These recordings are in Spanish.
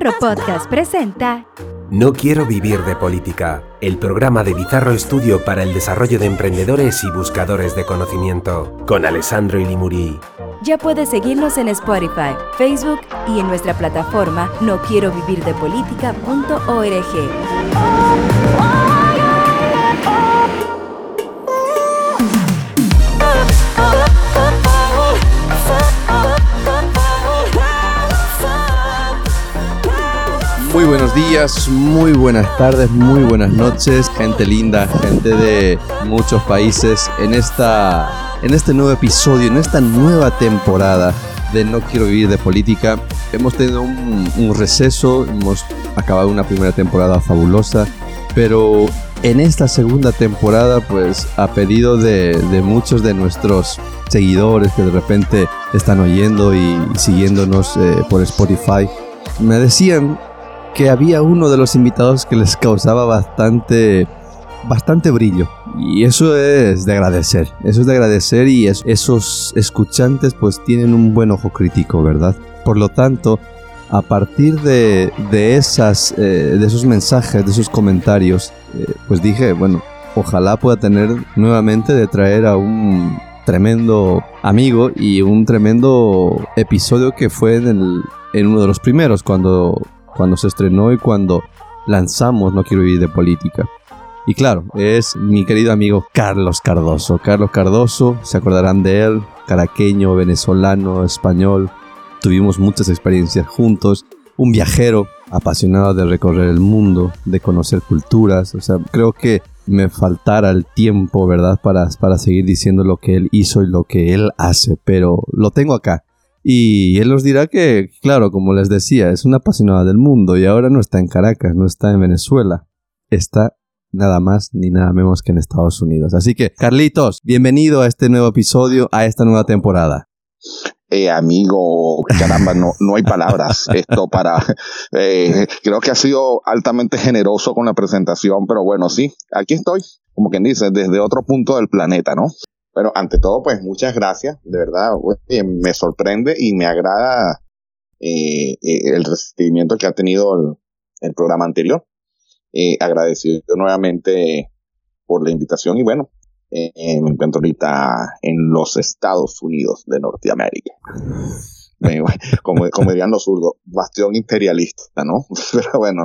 Bizarro Podcast presenta No quiero vivir de política, el programa de Bizarro Estudio para el desarrollo de emprendedores y buscadores de conocimiento, con Alessandro Ilimuri. Ya puedes seguirnos en Spotify, Facebook y en nuestra plataforma no Muy buenos días, muy buenas tardes, muy buenas noches, gente linda, gente de muchos países en esta en este nuevo episodio, en esta nueva temporada de No quiero vivir de política. Hemos tenido un, receso, hemos acabado una primera temporada fabulosa, pero en esta segunda temporada, pues a pedido de, muchos de nuestros seguidores que de repente están oyendo y siguiéndonos eh, por Spotify, me decían que había uno de los invitados que les causaba bastante bastante brillo. Y eso es de agradecer eso es de agradecer y esos escuchantes pues tienen un buen ojo crítico verdad por lo tanto a partir de, de esas eh, de esos mensajes de esos comentarios eh, pues dije bueno ojalá pueda tener nuevamente de traer a un tremendo amigo y un tremendo episodio que fue en, en uno de los primeros cuando cuando se estrenó y cuando lanzamos No quiero vivir de política. Y claro, es mi querido amigo Carlos Cardoso. Carlos Cardoso, se acordarán de él, caraqueño, venezolano, español. Tuvimos muchas experiencias juntos. Un viajero apasionado de recorrer el mundo, de conocer culturas. O sea, creo que me faltara el tiempo, ¿verdad? Para, para seguir diciendo lo que él hizo y lo que él hace. Pero lo tengo acá. Y él nos dirá que, claro, como les decía, es una apasionada del mundo y ahora no está en Caracas, no está en Venezuela, está nada más ni nada menos que en Estados Unidos. Así que, Carlitos, bienvenido a este nuevo episodio, a esta nueva temporada. Eh, amigo, caramba, no, no hay palabras. Esto para. Eh, creo que ha sido altamente generoso con la presentación, pero bueno, sí, aquí estoy, como quien dice, desde otro punto del planeta, ¿no? Pero ante todo, pues muchas gracias, de verdad, me sorprende y me agrada eh, eh, el recibimiento que ha tenido el, programa anterior. Eh, agradecido nuevamente por la invitación y bueno, me encuentro ahorita en los Estados Unidos de Norteamérica. como, como dirían los zurdos, bastión imperialista, ¿no? Pero bueno,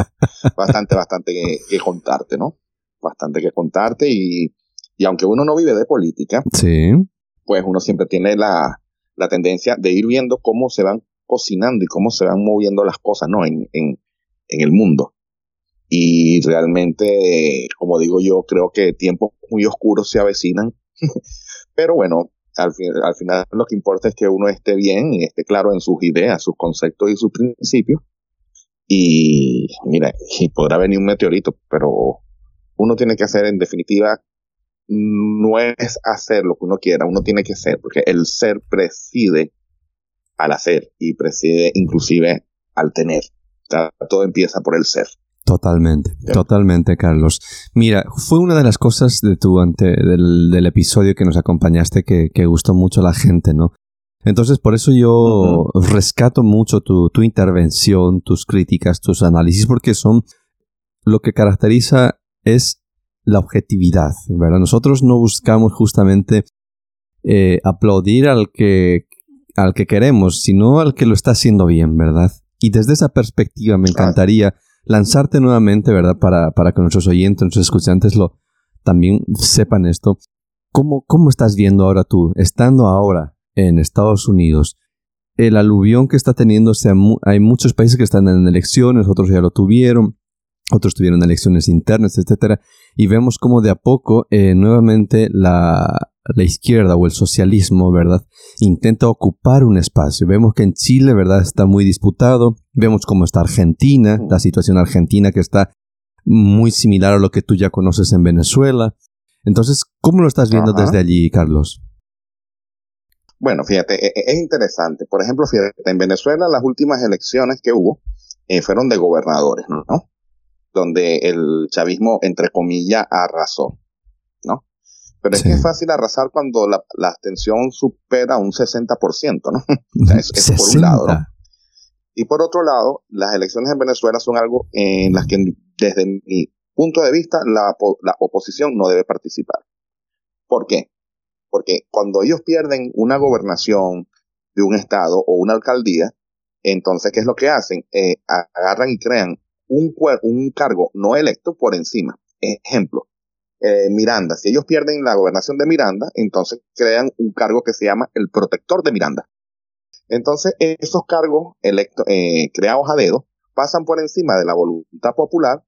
bastante, bastante que contarte, ¿no? Bastante que contarte y y aunque uno no vive de política, sí. pues uno siempre tiene la, la tendencia de ir viendo cómo se van cocinando y cómo se van moviendo las cosas, ¿no? En, en, en el mundo. Y realmente, como digo yo, creo que tiempos muy oscuros se avecinan. Pero bueno, al, al final lo que importa es que uno esté bien y esté claro en sus ideas, sus conceptos y sus principios. Y mira, y podrá venir un meteorito, pero uno tiene que hacer en definitiva no es hacer lo que uno quiera, uno tiene que ser, porque el ser preside al hacer y preside inclusive al tener. todo empieza por el ser. Totalmente, totalmente, Carlos. Mira, fue una de las cosas de tu ante, del, episodio que nos acompañaste que, gustó mucho a la gente, ¿no? Entonces, por eso yo rescato mucho tu, tu intervención, tus críticas, tus análisis, porque son lo que caracteriza es la objetividad, ¿verdad? Nosotros no buscamos justamente eh, aplaudir al que, al que queremos, sino al que lo está haciendo bien, ¿verdad? Y desde esa perspectiva me encantaría lanzarte nuevamente, ¿verdad? Para, para que nuestros oyentes, nuestros escuchantes lo también sepan esto. ¿Cómo, ¿Cómo estás viendo ahora tú, estando ahora en Estados Unidos, el aluvión que está teniendo, o sea, hay muchos países que están en elecciones, otros ya lo tuvieron, otros tuvieron elecciones internas, etcétera, y vemos como de a poco eh, nuevamente la, la, izquierda o el socialismo, ¿verdad? Intenta ocupar un espacio. Vemos que en Chile, ¿verdad? Está muy disputado. Vemos cómo está Argentina, la situación argentina que está muy similar a lo que tú ya conoces en Venezuela. Entonces, ¿cómo lo estás viendo desde allí, Carlos? Bueno, fíjate, e, e, es interesante. Por ejemplo, fíjate, en Venezuela las últimas elecciones que hubo eh, fueron de gobernadores, ¿no? Donde el chavismo, entre comillas, arrasó, ¿no? Pero es que es fácil arrasar cuando la, la abstención supera un 60%, ¿no? eso, por un lado, ¿no? Y por otro lado, las elecciones en Venezuela son algo en las que desde mi punto de vista la, la oposición no debe participar. ¿Por qué? Porque cuando ellos pierden una gobernación de un estado o una alcaldía, entonces, ¿qué es lo que hacen? Eh, agarran y crean un, un cargo no electo por encima. Ejemplo, eh, Miranda. Si ellos pierden la gobernación de Miranda, entonces crean un cargo que se llama el protector de Miranda. Entonces, esos cargos electos, eh, creados a dedo pasan por encima de la voluntad popular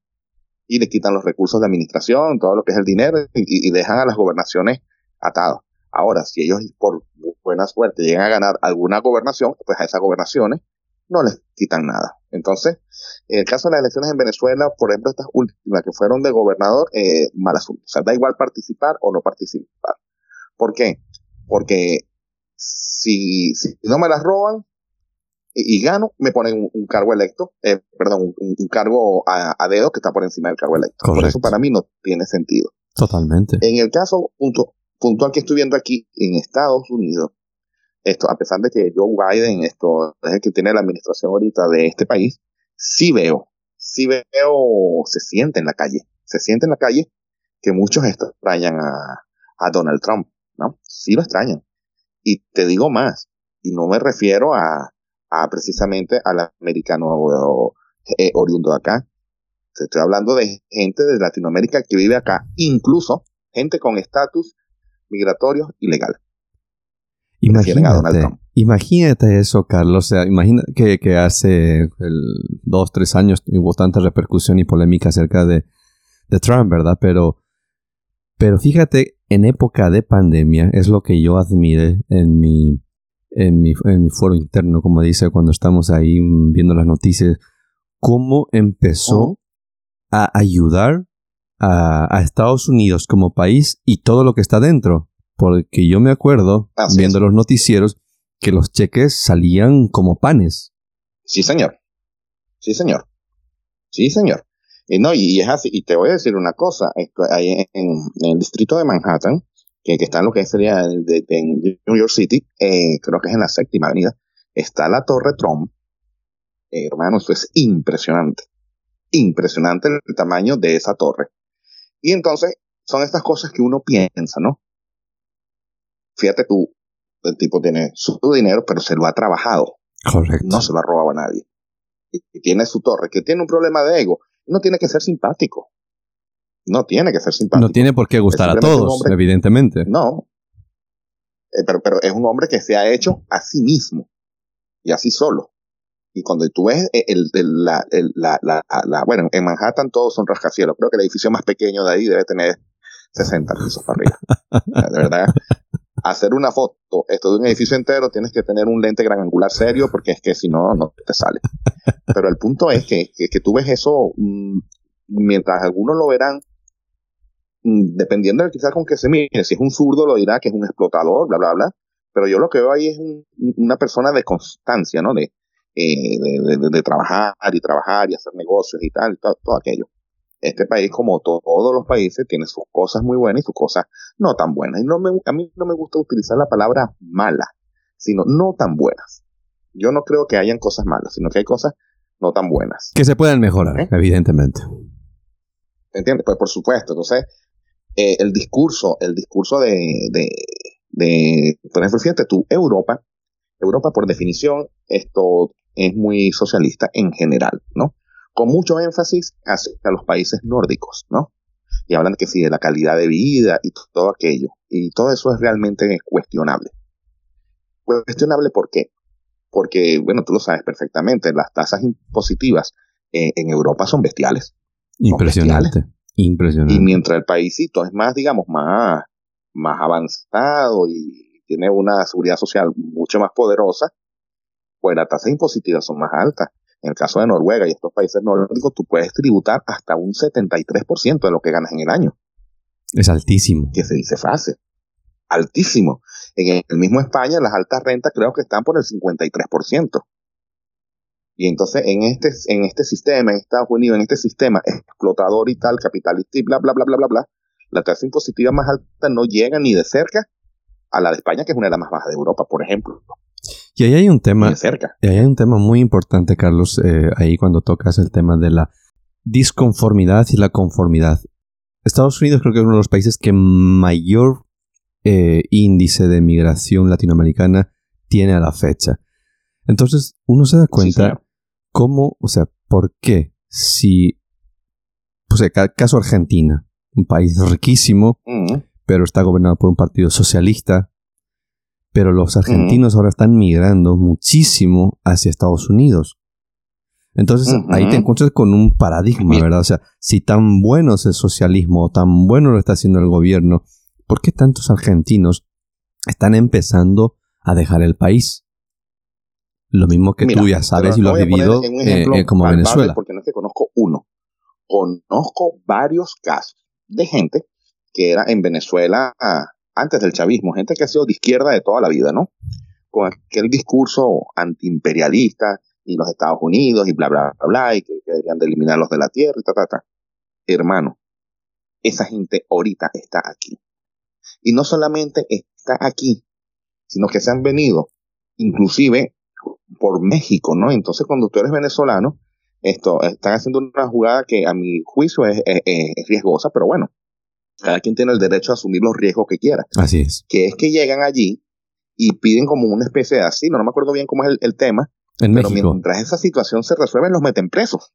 y le quitan los recursos de administración, todo lo que es el dinero, y, dejan a las gobernaciones atadas. Ahora, si ellos por buena suerte llegan a ganar alguna gobernación, pues a esas gobernaciones no les quitan nada. Entonces, en el caso de las elecciones en Venezuela, por ejemplo, estas últimas que fueron de gobernador, eh, mal asunto. O sea, da igual participar o no participar. ¿Por qué? Porque si, si no me las roban y, gano, me ponen un, cargo electo, eh, perdón, un, cargo a, dedo que está por encima del cargo electo. Por eso para mí no tiene sentido. Totalmente. En el caso punto, puntual que estoy viendo aquí en Estados Unidos, esto, a pesar de que Joe Biden esto, es el que tiene la administración ahorita de este país, sí veo, sí veo, se siente en la calle, se siente en la calle que muchos extrañan a, a Donald Trump, ¿no? Sí lo extrañan. Y te digo más, y no me refiero a, a precisamente al americano eh, oriundo de acá. Estoy hablando de gente de Latinoamérica que vive acá, incluso gente con estatus migratorio ilegal. Imagínate, imagínate eso, Carlos. O sea, imagina que, que hace dos, tres años hubo tanta repercusión y polémica acerca de, de Trump, ¿verdad? Pero, pero fíjate, en época de pandemia es lo que yo admire en mi, en mi, en mi foro interno, como dice, cuando estamos ahí viendo las noticias, cómo empezó a ayudar a, a Estados Unidos como país y todo lo que está dentro. Porque yo me acuerdo, viendo los noticieros, que los cheques salían como panes. Sí, señor. Sí, señor. Sí, señor. Y no, y, es así. Y te voy a decir una cosa. Ahí en, el distrito de Manhattan, que, está en lo que sería de, New York City, eh, creo que es en la séptima avenida, está la Torre Trump. Eh, hermano, eso es impresionante. Impresionante el tamaño de esa torre. Y entonces, son estas cosas que uno piensa, ¿no? Fíjate tú, el tipo tiene su dinero, pero se lo ha trabajado. Correcto. No se lo ha robado a nadie. Y, tiene su torre, que tiene un problema de ego. No tiene que ser simpático. No tiene que ser simpático. No tiene por qué gustar a todos, evidentemente. No. Eh, pero, pero es un hombre que se ha hecho a sí mismo y así solo. Y cuando tú ves el, la, la, la, bueno, en Manhattan todos son rascacielos. Creo que el edificio más pequeño de ahí debe tener 60 pisos para arriba. De verdad, hacer una foto esto de un edificio entero tienes que tener un lente gran angular serio porque es que si no, no te sale. Pero el punto es que, que, tú ves eso, mm, mientras algunos lo verán, mm, dependiendo de quizás con que se mire, si es un zurdo lo dirá que es un explotador, bla, bla, bla. Pero yo lo que veo ahí es una persona de constancia, ¿no? De, eh, de, de, trabajar y trabajar y hacer negocios y tal, todo aquello este país, como todos los países, tiene sus cosas muy buenas y sus cosas no tan buenas. Y no me, a mí no me gusta utilizar la palabra mala, sino no tan buenas. Yo no creo que hayan cosas malas, sino que hay cosas no tan buenas. Que se pueden mejorar, ¿Eh? evidentemente. ¿Entiendes? Pues por supuesto. Entonces, eh, el discurso, el discurso de, de, de, ejemplo, fíjate tú, Europa, Europa por definición, esto es muy socialista en general, ¿no? Con mucho énfasis hacia los países nórdicos, ¿no? Y hablan que sí, de la calidad de vida y todo aquello. Y todo eso es realmente cuestionable. Cuestionable ¿por qué? Porque, bueno, tú lo sabes perfectamente, las tasas impositivas en Europa son bestiales. Impresionante. Impresionante. Y mientras el paísito es más, digamos, más, más avanzado y tiene una seguridad social mucho más poderosa, pues las tasas impositivas son más altas. En el caso de Noruega y estos países nórdicos, tú puedes tributar hasta un 73% de lo que ganas en el año. Es altísimo. Que se dice fácil. Altísimo. En el mismo España, las altas rentas creo que están por el 53%. Y entonces en este, en este sistema, en Estados Unidos, en este sistema explotador y tal, capitalista y bla, bla, bla, bla, bla, bla, la tasa impositiva más alta no llega ni de cerca a la de España, que es una de las más bajas de Europa, por ejemplo. Y ahí hay un tema, cerca. y ahí hay un tema muy importante, Carlos, eh, ahí cuando tocas el tema de la disconformidad y la conformidad. Estados Unidos creo que es uno de los países que mayor eh, índice de migración latinoamericana tiene a la fecha. Entonces, uno se da cuenta cómo, o sea, por qué si, pues el caso Argentina, un país riquísimo, pero está gobernado por un partido socialista, pero los argentinos ahora están migrando muchísimo hacia Estados Unidos. Entonces ahí te encuentras con un paradigma, ¿verdad? O sea, si tan bueno es el socialismo o tan bueno lo está haciendo el gobierno, ¿por qué tantos argentinos están empezando a dejar el país? Lo mismo que tú ya sabes y lo has vivido eh, eh, como Venezuela. Porque no que conozco uno, conozco varios casos de gente que era en Venezuela antes del chavismo, gente que ha sido de izquierda de toda la vida, ¿no? Con aquel discurso antiimperialista y los Estados Unidos y bla, bla, bla, bla, y que, deberían de eliminarlos de la tierra y ta, ta, ta. Hermano, esa gente ahorita está aquí. Y no solamente está aquí, sino que se han venido, inclusive por México, ¿no? Entonces, cuando tú eres venezolano, esto, están haciendo una jugada que a mi juicio es, riesgosa, pero bueno, cada quien tiene el derecho a asumir los riesgos que quiera. Así es. Que es que llegan allí y piden como una especie de asilo, no me acuerdo bien cómo es el, tema, en pero mientras esa situación se resuelve, los meten presos.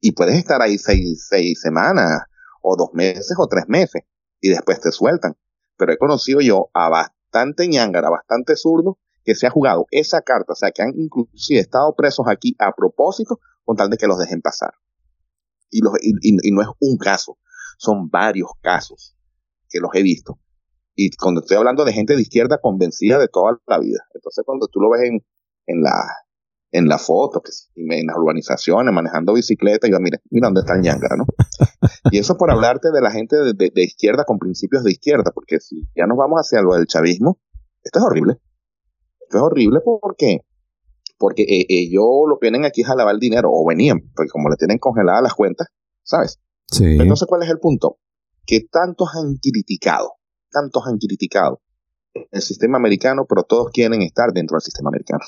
Y puedes estar ahí seis, seis semanas, o dos meses, o tres meses, y después te sueltan. Pero he conocido yo a bastante ñangara, bastante zurdo, que se ha jugado esa carta, o sea, que han inclusive estado presos aquí a propósito con tal de que los dejen pasar. Y, los, y, no es un caso, son varios casos que los he visto. Y cuando estoy hablando de gente de izquierda convencida de toda la vida. Entonces, cuando tú lo ves en, en la en la foto, que en las urbanizaciones, manejando bicicleta, y yo, mire, mira dónde está el ñangara, ¿no? y eso por hablarte de la gente de, de, izquierda con principios de izquierda, porque si ya nos vamos hacia lo del chavismo, esto es horrible. Esto es horrible porque, porque eh, ellos lo que vienen aquí es a lavar el dinero, o venían, porque como le tienen congeladas las cuentas, ¿sabes? Sí. Entonces, ¿cuál es el punto? Que tantos han criticado, tantos han criticado el sistema americano, pero todos quieren estar dentro del sistema americano.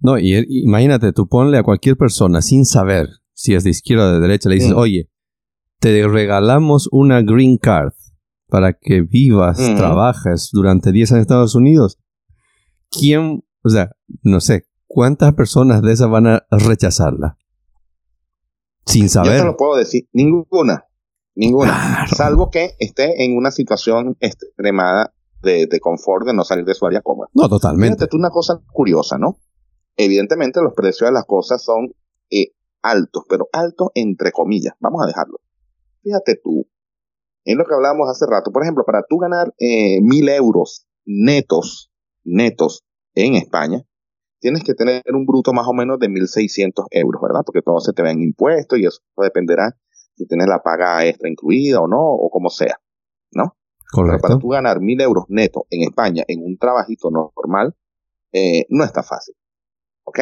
No, y, imagínate, tú ponle a cualquier persona sin saber si es de izquierda o de derecha, le dices, mm. oye, te regalamos una green card para que vivas, trabajes durante 10 años en Estados Unidos. ¿Quién, o sea, no sé, cuántas personas de esas van a rechazarla? Sin saber. Yo te lo puedo decir, ninguna, ninguna. Salvo que esté en una situación extremada de, de, confort, de no salir de su área cómoda. No, totalmente. Fíjate tú una cosa curiosa, ¿no? Evidentemente los precios de las cosas son eh, altos, pero altos entre comillas. Vamos a dejarlo. Fíjate tú, en lo que hablábamos hace rato, por ejemplo, para tú ganar eh, mil euros netos, netos en España, tienes que tener un bruto más o menos de 1.600 euros, ¿verdad? Porque todo se te ve en impuestos y eso dependerá si tienes la paga extra incluida o no, o como sea, ¿no? Correcto. Pero para tú ganar mil euros netos en España en un trabajito normal, eh, no está fácil. ¿Ok?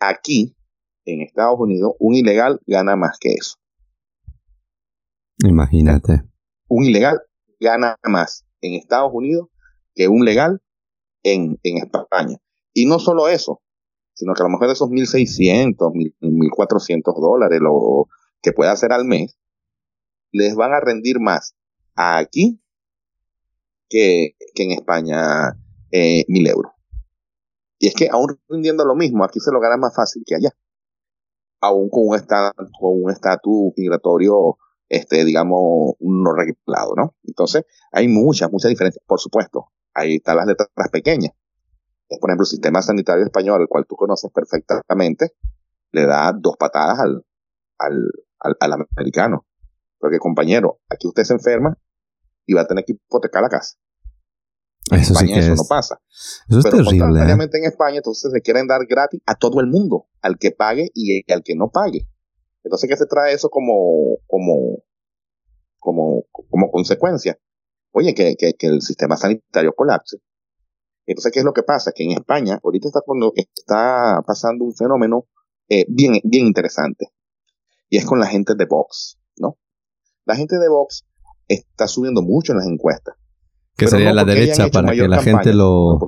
Aquí, en Estados Unidos, un ilegal gana más que eso. Imagínate. Un ilegal gana más en Estados Unidos que un legal en, en España. Y no solo eso, sino que a lo mejor esos 1.600, 1.400 dólares lo que pueda hacer al mes, les van a rendir más aquí que, que en España eh, 1.000 euros. Y es que aún rindiendo lo mismo, aquí se lo gana más fácil que allá. Aún con un estatus, un estatus migratorio, este, digamos, no reglado, ¿no? Entonces, hay muchas, muchas diferencias. Por supuesto, ahí están las letras pequeñas. Por ejemplo, el sistema sanitario español, el cual tú conoces perfectamente, le da dos patadas al, al, al americano. Porque, compañero, aquí usted se enferma y va a tener que hipotecar la casa. Eso España eso no pasa. Eso es Pero terrible. ¿eh? en España, entonces se quieren dar gratis a todo el mundo, al que pague y al que no pague. Entonces, ¿qué se trae eso como, como, como, como consecuencia? Oye, que, que, que el sistema sanitario colapse. Entonces, ¿qué es lo que pasa? Que en España, ahorita está, cuando está pasando un fenómeno eh, bien, bien interesante. Y es con la gente de Vox, ¿no? La gente de Vox está subiendo mucho en las encuestas Que sería la derecha para que la gente lo...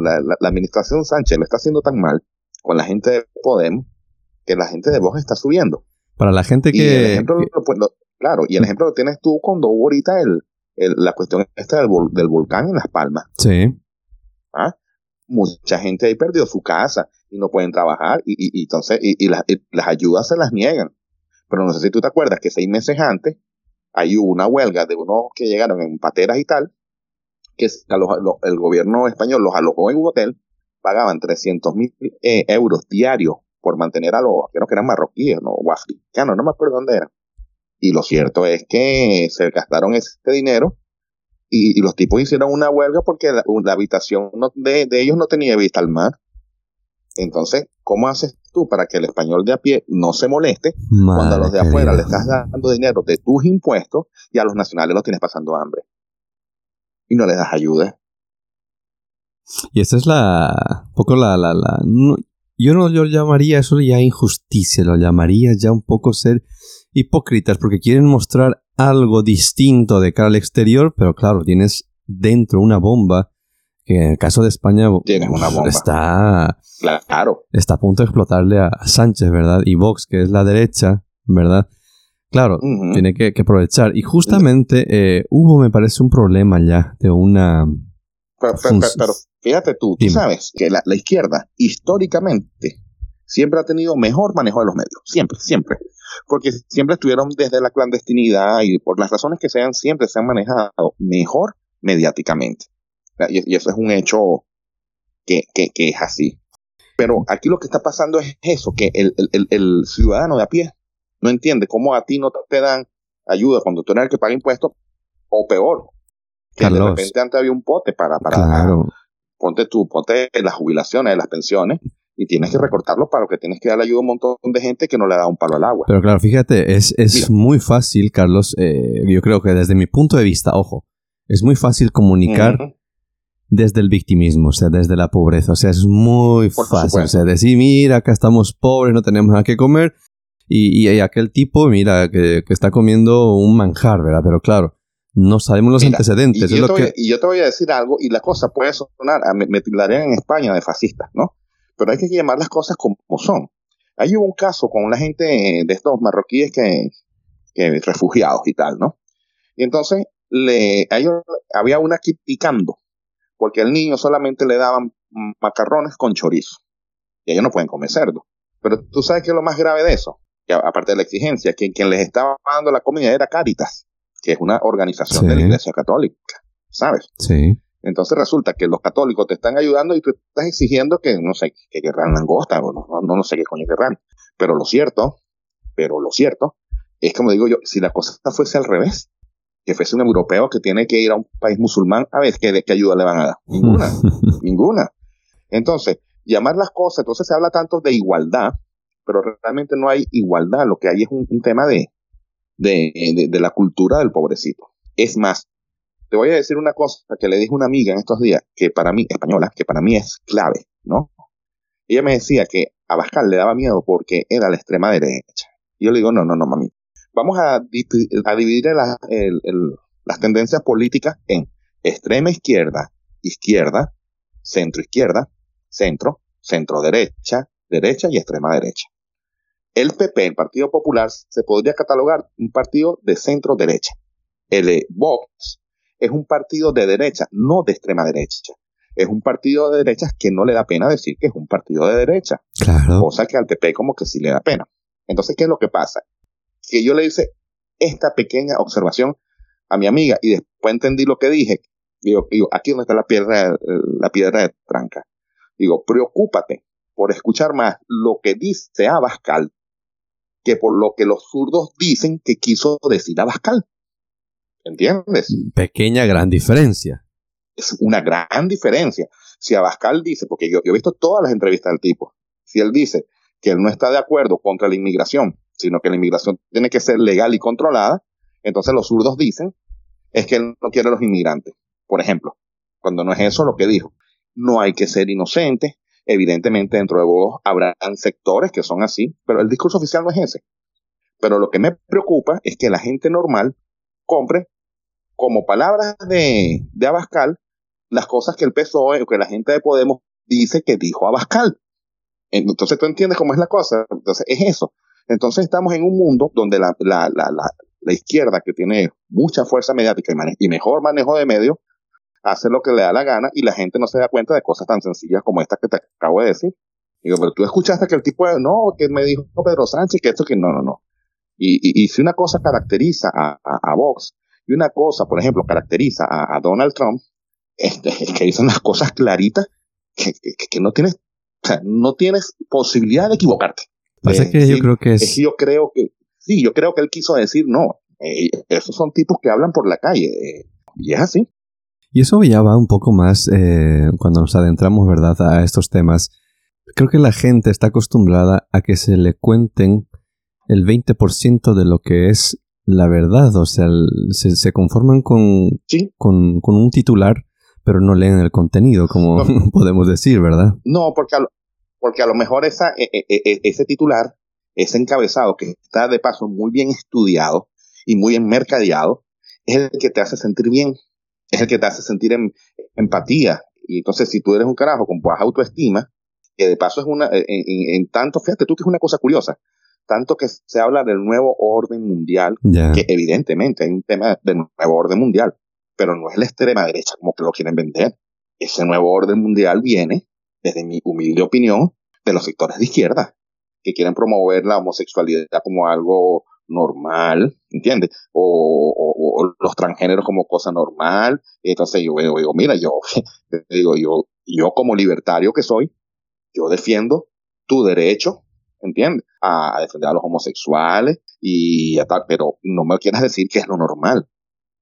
la, administración Sánchez lo está haciendo tan mal con la gente de Podemos que la gente de Vox está subiendo. Para la gente que... claro, y el ejemplo lo tienes tú cuando hubo ahorita el, la cuestión esta del, del, volcán en Las Palmas. Sí. ¿Ah? Mucha gente ahí perdió su casa y no pueden trabajar y, y, entonces y, las, ayudas se las niegan. Pero no sé si tú te acuerdas que seis meses antes hay hubo una huelga de unos que llegaron en pateras y tal, que el gobierno español los alojó en un hotel, pagaban 300 mil eh, euros diarios por mantener a los, que eran marroquíes, ¿no? o africanos, no me acuerdo dónde eran. Y lo cierto es que se gastaron ese dinero y, los tipos hicieron una huelga porque la, habitación de, ellos no tenía vista al mar. Entonces, ¿cómo haces tú para que el español de a pie no se moleste cuando a los de afuera le estás dando dinero de tus impuestos y a los nacionales los tienes pasando hambre? Y no les das ayuda. Y esa es la. poco la. la, la yo no lo llamaría eso ya injusticia, lo llamaría ya un poco ser hipócritas porque quieren mostrar algo distinto de cara al exterior, pero claro, tienes dentro una bomba que en el caso de España una bomba. está claro. está a punto de explotarle a Sánchez, ¿verdad? Y Vox, que es la derecha, ¿verdad? Claro, tiene que, aprovechar. Y justamente eh, hubo, me parece, un problema ya de una... Pero, fíjate tú, tú sabes que la, la izquierda históricamente siempre ha tenido mejor manejo de los medios. Siempre, siempre porque siempre estuvieron desde la clandestinidad y por las razones que sean, siempre se han manejado mejor mediáticamente. Y, eso es un hecho que, es así. Pero aquí lo que está pasando es eso, que el, ciudadano de a pie no entiende cómo a ti no te dan ayuda cuando tú eres el que paga impuestos, o peor, que de repente antes había un pote para, para ponte tú, ponte las jubilaciones, las pensiones, y tienes que recortarlo para lo que tienes que dar ayuda a un montón de gente que no le da un palo al agua. Pero claro, fíjate, es, es muy fácil, Carlos, eh, yo creo que desde mi punto de vista, ojo, es muy fácil comunicar desde el victimismo, o sea, desde la pobreza, o sea, es muy fácil, o sea, decir, mira, acá estamos pobres, no tenemos nada que comer, y, y aquel tipo, mira, que, que, está comiendo un manjar, ¿verdad? Pero claro, no sabemos los antecedentes. Y yo, y yo, te voy a decir algo, y la cosa puede sonar, me, me en España de fascista, ¿no? Pero hay que llamar las cosas como son. Hay un caso con la gente de estos marroquíes que, que refugiados y tal, ¿no? Y entonces le, había una aquí picando, porque al niño solamente le daban macarrones con chorizo. Y ellos no pueden comer cerdo. Pero tú sabes que es lo más grave de eso, que aparte de la exigencia, que quien les estaba dando la comida era Caritas, que es una organización de la Iglesia Católica, ¿sabes? Sí. Entonces resulta que los católicos te están ayudando y tú estás exigiendo que, no sé, que querrán langosta, o no, no, no sé qué coño querrán. Pero lo cierto, pero lo cierto, es como digo yo, si la cosa fuese al revés, que fuese un europeo que tiene que ir a un país musulmán, a ver, ¿qué, qué ayuda le van a dar? Ninguna, ninguna. Entonces, llamar las cosas, entonces se habla tanto de igualdad, pero realmente no hay igualdad, lo que hay es un, tema de, de, de la cultura del pobrecito. Es más, te voy a decir una cosa que le dije a una amiga en estos días, que para mí, española, que para mí es clave, ¿no? Ella me decía que a Bascal le daba miedo porque era la extrema derecha. Y yo le digo, no, no, no, mami. Vamos a, dividir las tendencias políticas en extrema izquierda, izquierda, centro izquierda, centro, centro derecha, derecha y extrema derecha. El PP, el Partido Popular, se podría catalogar un partido de centro derecha. El Vox es un partido de derecha, no de extrema derecha. Es un partido de derecha que no le da pena decir que es un partido de derecha. Claro. Cosa que al PP como que sí le da pena. Entonces, ¿qué es lo que pasa? Que yo le hice esta pequeña observación a mi amiga y después entendí lo que dije. Digo, digo aquí donde está la piedra, la piedra de tranca. Digo, preocúpate por escuchar más lo que dice Abascal que por lo que los zurdos dicen que quiso decir Abascal. ¿Entiendes? Pequeña gran diferencia. Es una gran diferencia. Si Abascal dice, porque yo, he visto todas las entrevistas del tipo, si él dice que él no está de acuerdo contra la inmigración, sino que la inmigración tiene que ser legal y controlada, entonces los zurdos dicen es que él no quiere a los inmigrantes. Por ejemplo, cuando no es eso lo que dijo. No hay que ser inocente. Evidentemente dentro de vos habrán sectores que son así, pero el discurso oficial no es ese. Pero lo que me preocupa es que la gente normal compre como palabras de, de Abascal las cosas que el PSOE o que la gente de Podemos dice que dijo Abascal. Entonces tú entiendes cómo es la cosa. Entonces es eso. Entonces estamos en un mundo donde la, la, la, la izquierda, que tiene mucha fuerza mediática y, y mejor manejo de medios, hace lo que le da la gana y la gente no se da cuenta de cosas tan sencillas como esta que te acabo de decir. Digo, pero tú escuchaste que el tipo, no, que me dijo Pedro Sánchez, que esto, que no, no, no. Y, y, si una cosa caracteriza a, Vox y una cosa, por ejemplo, caracteriza a, a Donald Trump, este, es que dicen las cosas claritas que, que, que, no tienes, o sea, no tienes posibilidad de equivocarte. Pasa que yo creo que es... es... Yo creo que, sí, yo creo que él quiso decir, no, eh, esos son tipos que hablan por la calle, eh, y es así. Y eso ya va un poco más eh, cuando nos adentramos, ¿verdad?, a estos temas. Creo que la gente está acostumbrada a que se le cuenten el 20% de lo que es la verdad. O sea, se, se, conforman con, ¿Sí? con, con, un titular, pero no leen el contenido, como no. podemos decir, ¿verdad? No, porque a lo, porque a lo mejor esa, e, e, ese titular, ese encabezado que está de paso muy bien estudiado y muy enmercadeado, es el que te hace sentir bien es el que te hace sentir en, empatía. Y entonces, si tú eres un carajo con baja autoestima, que de paso es una, en, en, en, tanto, fíjate tú que es una cosa curiosa, tanto que se habla del nuevo orden mundial, yeah. que evidentemente hay un tema del nuevo orden mundial, pero no es la extrema derecha como que lo quieren vender. Ese nuevo orden mundial viene, desde mi humilde opinión, de los sectores de izquierda, que quieren promover la homosexualidad como algo normal, ¿entiendes? O, o, o, los transgéneros como cosa normal. Entonces yo digo, digo mira, yo digo, yo, yo como libertario que soy, yo defiendo tu derecho, ¿entiendes? A, a defender a los homosexuales y a tal, pero no me quieras decir que es lo normal,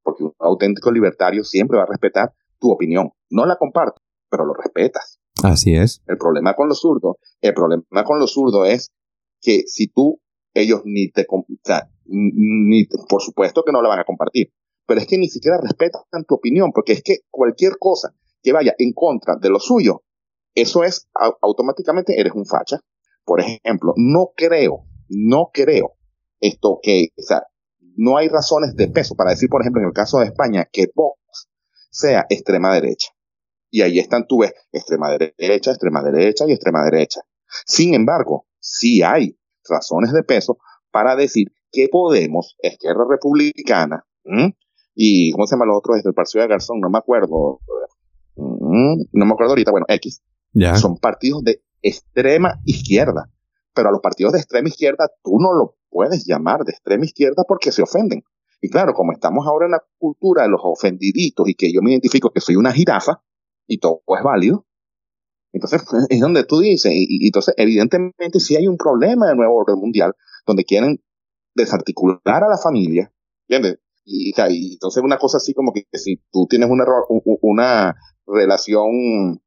porque un auténtico libertario siempre va a respetar tu opinión. No la comparto, pero lo respetas. Así es. El problema con los zurdos, el problema con los zurdos es que si tú ellos ni te, o sea, ni, por supuesto que no la van a compartir, pero es que ni siquiera respetan tu opinión, porque es que cualquier cosa que vaya en contra de lo suyo, eso es automáticamente eres un facha. Por ejemplo, no creo, no creo esto que, o sea, no hay razones de peso para decir, por ejemplo, en el caso de España, que Vox sea extrema derecha. Y ahí están, tú ves, extrema derecha, extrema derecha y extrema derecha. Sin embargo, sí hay razones de peso para decir que Podemos, Izquierda Republicana, ¿m? y ¿cómo se llama los otros? Desde el Partido de Garzón, no me acuerdo, no me acuerdo ahorita, bueno, X, yeah. son partidos de extrema izquierda, pero a los partidos de extrema izquierda tú no lo puedes llamar de extrema izquierda porque se ofenden. Y claro, como estamos ahora en la cultura de los ofendiditos y que yo me identifico que soy una jirafa y todo es válido, entonces, es donde tú dices, y, entonces, evidentemente, sí hay un problema de nuevo orden mundial, donde quieren desarticular a la familia, ¿entiendes? Y, y entonces, una cosa así como que, que si tú tienes una, una relación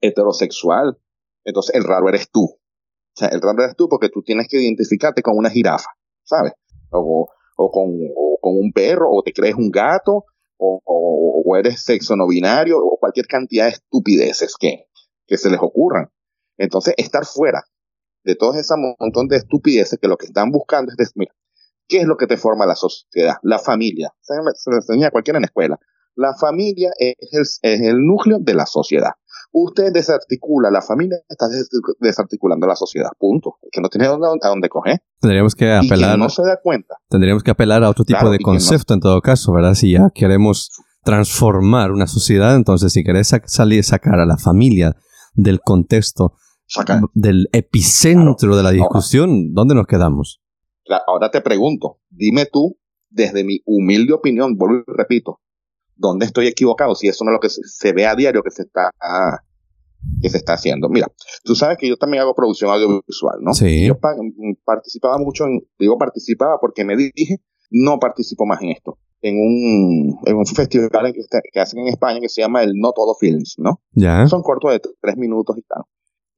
heterosexual, entonces el raro eres tú. O sea, el raro eres tú porque tú tienes que identificarte con una jirafa, ¿sabes? O, o, con, o con un perro, o te crees un gato, o, o, eres sexo no binario, o cualquier cantidad de estupideces que, que se les ocurran. Entonces, estar fuera de todo ese montón de estupideces que lo que están buscando es, mira, ¿qué es lo que te forma la sociedad? La familia. Se, le enseña a cualquiera en la escuela. La familia es es el núcleo de la sociedad. Usted desarticula la familia, está desarticulando la sociedad. Punto. Que no tiene dónde, a dónde coger. Tendríamos que apelar. Y no se da cuenta. Tendríamos que apelar a otro tipo Claro, de concepto en todo caso, ¿verdad? Si ya queremos transformar una sociedad, entonces si querés sac- salir sacar a la familia del contexto, Saca. del epicentro Claro. de la Ahora. discusión, ¿dónde nos quedamos? Ahora te pregunto, dime tú, desde mi humilde opinión, vuelvo y repito, ¿dónde estoy equivocado? Si eso no es lo que se, se ve a diario que se está ah, que se está haciendo. Mira, tú sabes que yo también hago producción audiovisual, ¿no? Sí. Yo pa- participaba mucho en, digo participaba porque me dije, no participo más en esto. En un, en un festival que, está- que hacen en España que se llama el No Todo Films, ¿no? ¿Ya? Son cortos de tres minutos y tal.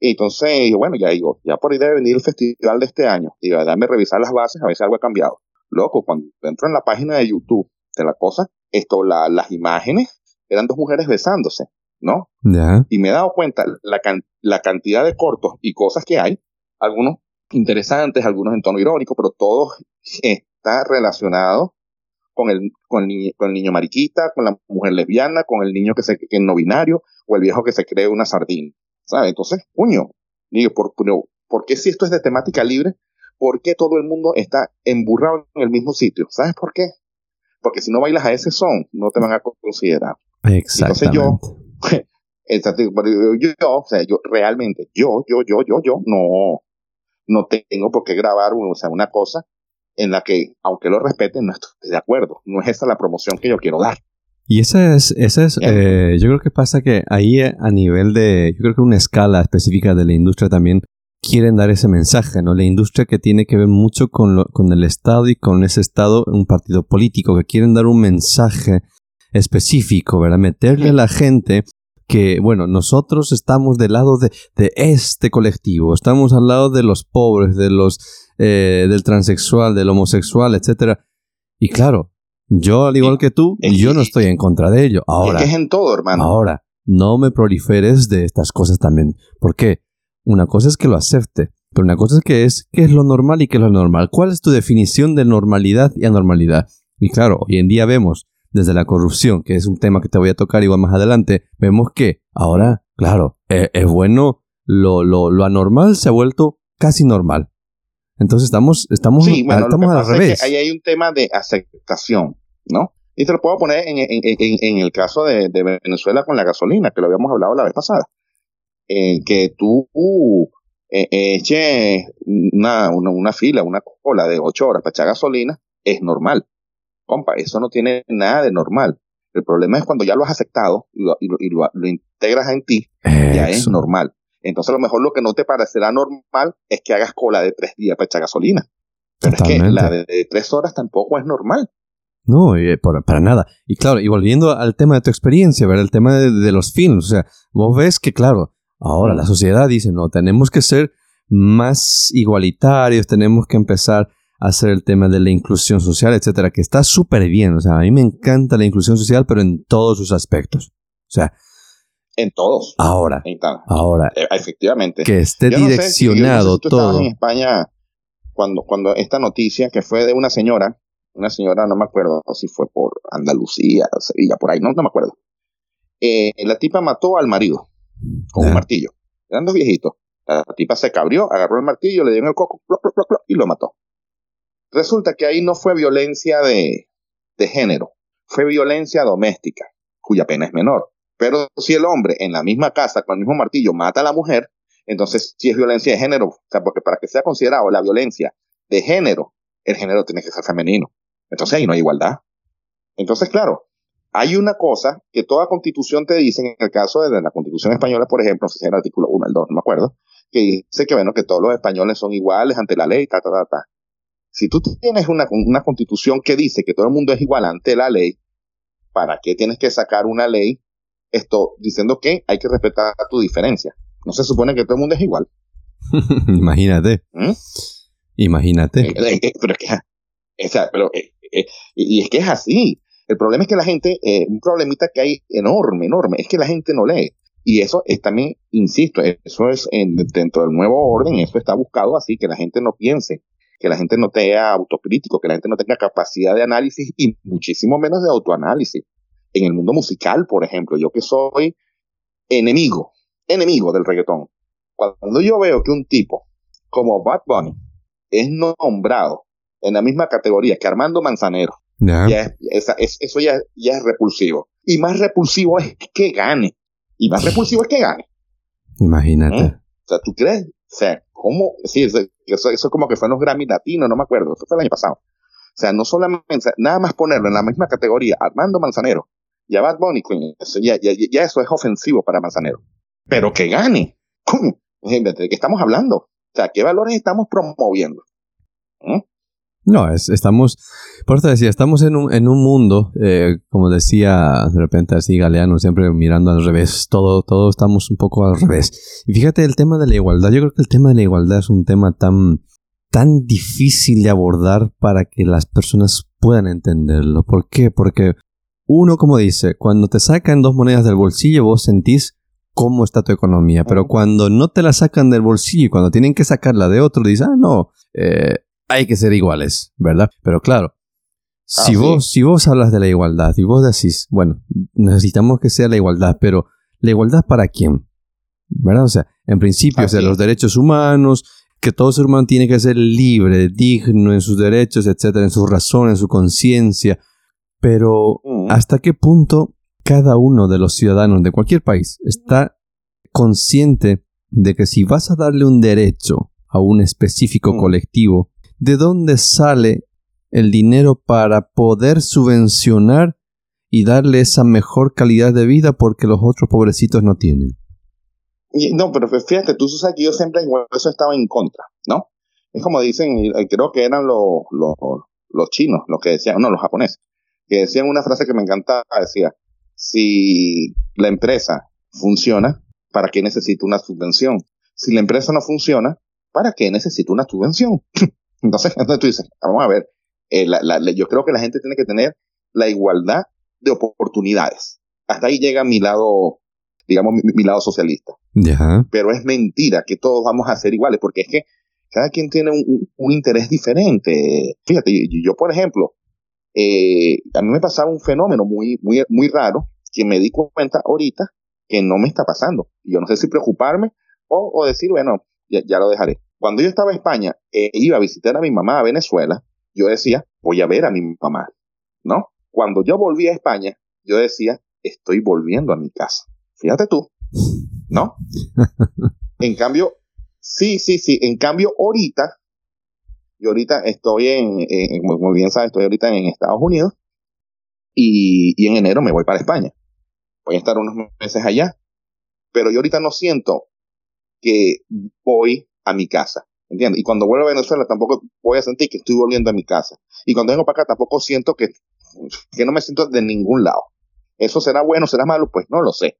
Y entonces, bueno, ya digo, ya por ahí debe venir el festival de este año. Y a darme revisar las bases, a ver si algo ha cambiado. Loco, cuando entro en la página de YouTube de la cosa, esto, la, las imágenes eran dos mujeres besándose, ¿no? ¿Ya? Y me he dado cuenta la, can- la cantidad de cortos y cosas que hay, algunos interesantes, algunos en tono irónico, pero todo está relacionado con el, con el, niño, mariquita, con la mujer lesbiana, con el niño que, se, que es no binario o el viejo que se cree una sardina. ¿Sabes? Entonces, puño, digo, por, ¿por qué si esto es de temática libre? ¿Por qué todo el mundo está emburrado en el mismo sitio? ¿Sabes por qué? Porque si no bailas a ese son, no te van a considerar. Exactamente. Entonces yo, yo, yo, o sea, yo realmente, yo, yo, yo, yo, yo, no, no tengo por qué grabar o sea, una cosa en la que, aunque lo respeten, no estoy de acuerdo. No es esa la promoción que yo quiero dar. Y esa es, esa es eh, yo creo que pasa que ahí eh, a nivel de, yo creo que una escala específica de la industria también quieren dar ese mensaje, ¿no? La industria que tiene que ver mucho con, lo, con el Estado y con ese Estado, un partido político, que quieren dar un mensaje específico, ¿verdad? Meterle a la gente que, bueno, nosotros estamos del lado de, de este colectivo, estamos al lado de los pobres, de los, eh, del transexual, del homosexual, etcétera. Y claro, yo al igual que tú, yo no estoy en contra de ello. Ahora, es, en todo, hermano. Ahora, no me proliferes de estas cosas también. ¿Por qué? Una cosa es que lo acepte, pero una cosa es que es qué es lo normal y qué es lo normal. ¿Cuál es tu definición de normalidad y anormalidad? Y claro, hoy en día vemos desde la corrupción, que es un tema que te voy a tocar igual más adelante, vemos que ahora, claro, e, es, bueno, lo, lo, lo, anormal se ha vuelto casi normal. Entonces estamos, estamos, sí, estamos al revés. ahí hay un tema de aceptación, ¿no? Y te lo puedo poner en, en, en, en el caso de, de, Venezuela con la gasolina, que lo habíamos hablado la vez pasada. Eh, que tú eh, eches una, una, una, fila, una cola de ocho horas para echar gasolina, es normal. Compa, eso no tiene nada de normal. El problema es cuando ya lo has aceptado y lo, y lo, lo, integras en ti, ya es normal. Entonces a lo mejor lo que no te parecerá normal es que hagas cola de tres días para echar gasolina. Pero es que la de, tres horas tampoco es normal. No, eh, para nada. Y claro, y volviendo al tema de tu experiencia, ¿verdad? El tema de, de, los films. O sea, vos ves que, claro, ahora la sociedad dice, no, tenemos que ser más igualitarios, tenemos que empezar hacer el tema de la inclusión social, etcétera, que está súper bien. O sea, a mí me encanta la inclusión social, pero en todos sus aspectos. O sea, en todos. Ahora, ahora, eh, efectivamente. Que esté direccionado todo. en España cuando, cuando esta noticia que fue de una señora, una señora, no me acuerdo si fue por Andalucía, Sevilla, por ahí, no, no me acuerdo. Eh, la tipa mató al marido con un martillo. Eran dos viejitos. La tipa se cabrió, agarró el martillo, le dio en el coco y lo mató. Resulta que ahí no fue violencia de, de género, fue violencia doméstica, cuya pena es menor. Pero si el hombre en la misma casa con el mismo martillo mata a la mujer, entonces sí es violencia de género. O sea, porque para que sea considerado la violencia de género, el género tiene que ser femenino. Entonces ahí no hay igualdad. Entonces, claro, hay una cosa que toda constitución te dice, en el caso de la constitución española, por ejemplo, no sé si es el artículo 1, el 2, no me acuerdo, que dice que, bueno, que todos los españoles son iguales ante la ley, ta, ta, ta, ta. Si tú tienes una, una constitución que dice que todo el mundo es igual ante la ley, ¿para qué tienes que sacar una ley esto diciendo que hay que respetar tu diferencia? No se supone que todo el mundo es igual. Imagínate. ¿Mm? Imagínate. Pero es que, pero, y es que es así. El problema es que la gente, un problemita que hay enorme, enorme, es que la gente no lee. Y eso es también, insisto, eso es dentro del nuevo orden, eso está buscado así, que la gente no piense que la gente no tenga autocrítico, que la gente no tenga capacidad de análisis y muchísimo menos de autoanálisis. En el mundo musical, por ejemplo, yo que soy enemigo, enemigo del reggaetón, cuando yo veo que un tipo como Bad Bunny es nombrado en la misma categoría que Armando Manzanero, ya eso ya, ya es repulsivo. Y más repulsivo es que gane. Y más repulsivo es que gane. Imagínate. ¿Eh? O sea, ¿tú crees? O sea, ¿cómo? Sí, eso, eso como que fue en los Grammy Latinos, no me acuerdo, eso fue el año pasado. O sea, no solamente, nada más ponerlo en la misma categoría, Armando Manzanero y a Bad Bunny, eso ya, ya, ya, eso es ofensivo para Manzanero. Pero que gane. ¿Cómo? ¿De qué estamos hablando? O sea, ¿qué valores estamos promoviendo? ¿Mm? No, es, estamos, por eso decía, estamos en un, en un mundo, eh, como decía de repente así Galeano, siempre mirando al revés, todo, todo estamos un poco al revés. Y fíjate el tema de la igualdad, yo creo que el tema de la igualdad es un tema tan, tan difícil de abordar para que las personas puedan entenderlo. ¿Por qué? Porque uno, como dice, cuando te sacan dos monedas del bolsillo, vos sentís cómo está tu economía, pero cuando no te la sacan del bolsillo y cuando tienen que sacarla de otro, dices, ah, no, eh, hay que ser iguales, ¿verdad? Pero claro, Si, vos, si vos hablas de la igualdad y vos decís, bueno, necesitamos que sea la igualdad, pero ¿la igualdad para quién? ¿Verdad? O sea, en principio, o sea, los derechos humanos, que todo ser humano tiene que ser libre, digno en sus derechos, etcétera, en su razón, en su conciencia. Pero, Mm. ¿hasta qué punto cada uno de los ciudadanos de cualquier país está consciente de que si vas a darle un derecho a un específico Mm. colectivo, ¿de dónde sale el dinero para poder subvencionar y darle esa mejor calidad de vida porque los otros pobrecitos no tienen? No, pero fíjate, tú sabes que yo siempre eso estaba en contra, ¿no? Es como dicen, creo que eran los, los, los chinos los que decían, no, los japoneses, que decían una frase que me encantaba, decía, si la empresa funciona, ¿para qué necesita una subvención? Si la empresa no funciona, ¿para qué necesita una subvención? entonces, entonces tú dices, vamos a ver, eh, la- la- la- yo creo que la gente tiene que tener la igualdad de oportunidades. Hasta ahí llega mi lado, digamos, mi- mi lado socialista Ya. pero es mentira que todos vamos a ser iguales, porque es que cada quien tiene un, un- un interés diferente. Fíjate, yo, yo, por ejemplo, eh, a mí me pasaba un fenómeno muy, muy, muy raro que me di cuenta ahorita que no me está pasando. Y Yo no sé si preocuparme o, o decir, bueno, ya, ya lo dejaré. Cuando yo estaba en España e iba a visitar a mi mamá a Venezuela, yo decía, voy a ver a mi mamá, ¿no? Cuando yo volví a España, yo decía, estoy volviendo a mi casa. Fíjate tú, ¿no? En cambio, sí, sí, sí. En cambio, ahorita, yo ahorita estoy en, en- muy bien sabes, estoy ahorita en Estados Unidos y, y en enero me voy para España. Voy a estar unos meses allá. Pero yo ahorita no siento que voy a mi casa. ¿Entiendes? Y cuando vuelvo a Venezuela tampoco voy a sentir que estoy volviendo a mi casa. Y cuando vengo para acá tampoco siento que, que no me siento de ningún lado. ¿Eso será bueno, será malo? Pues no lo sé.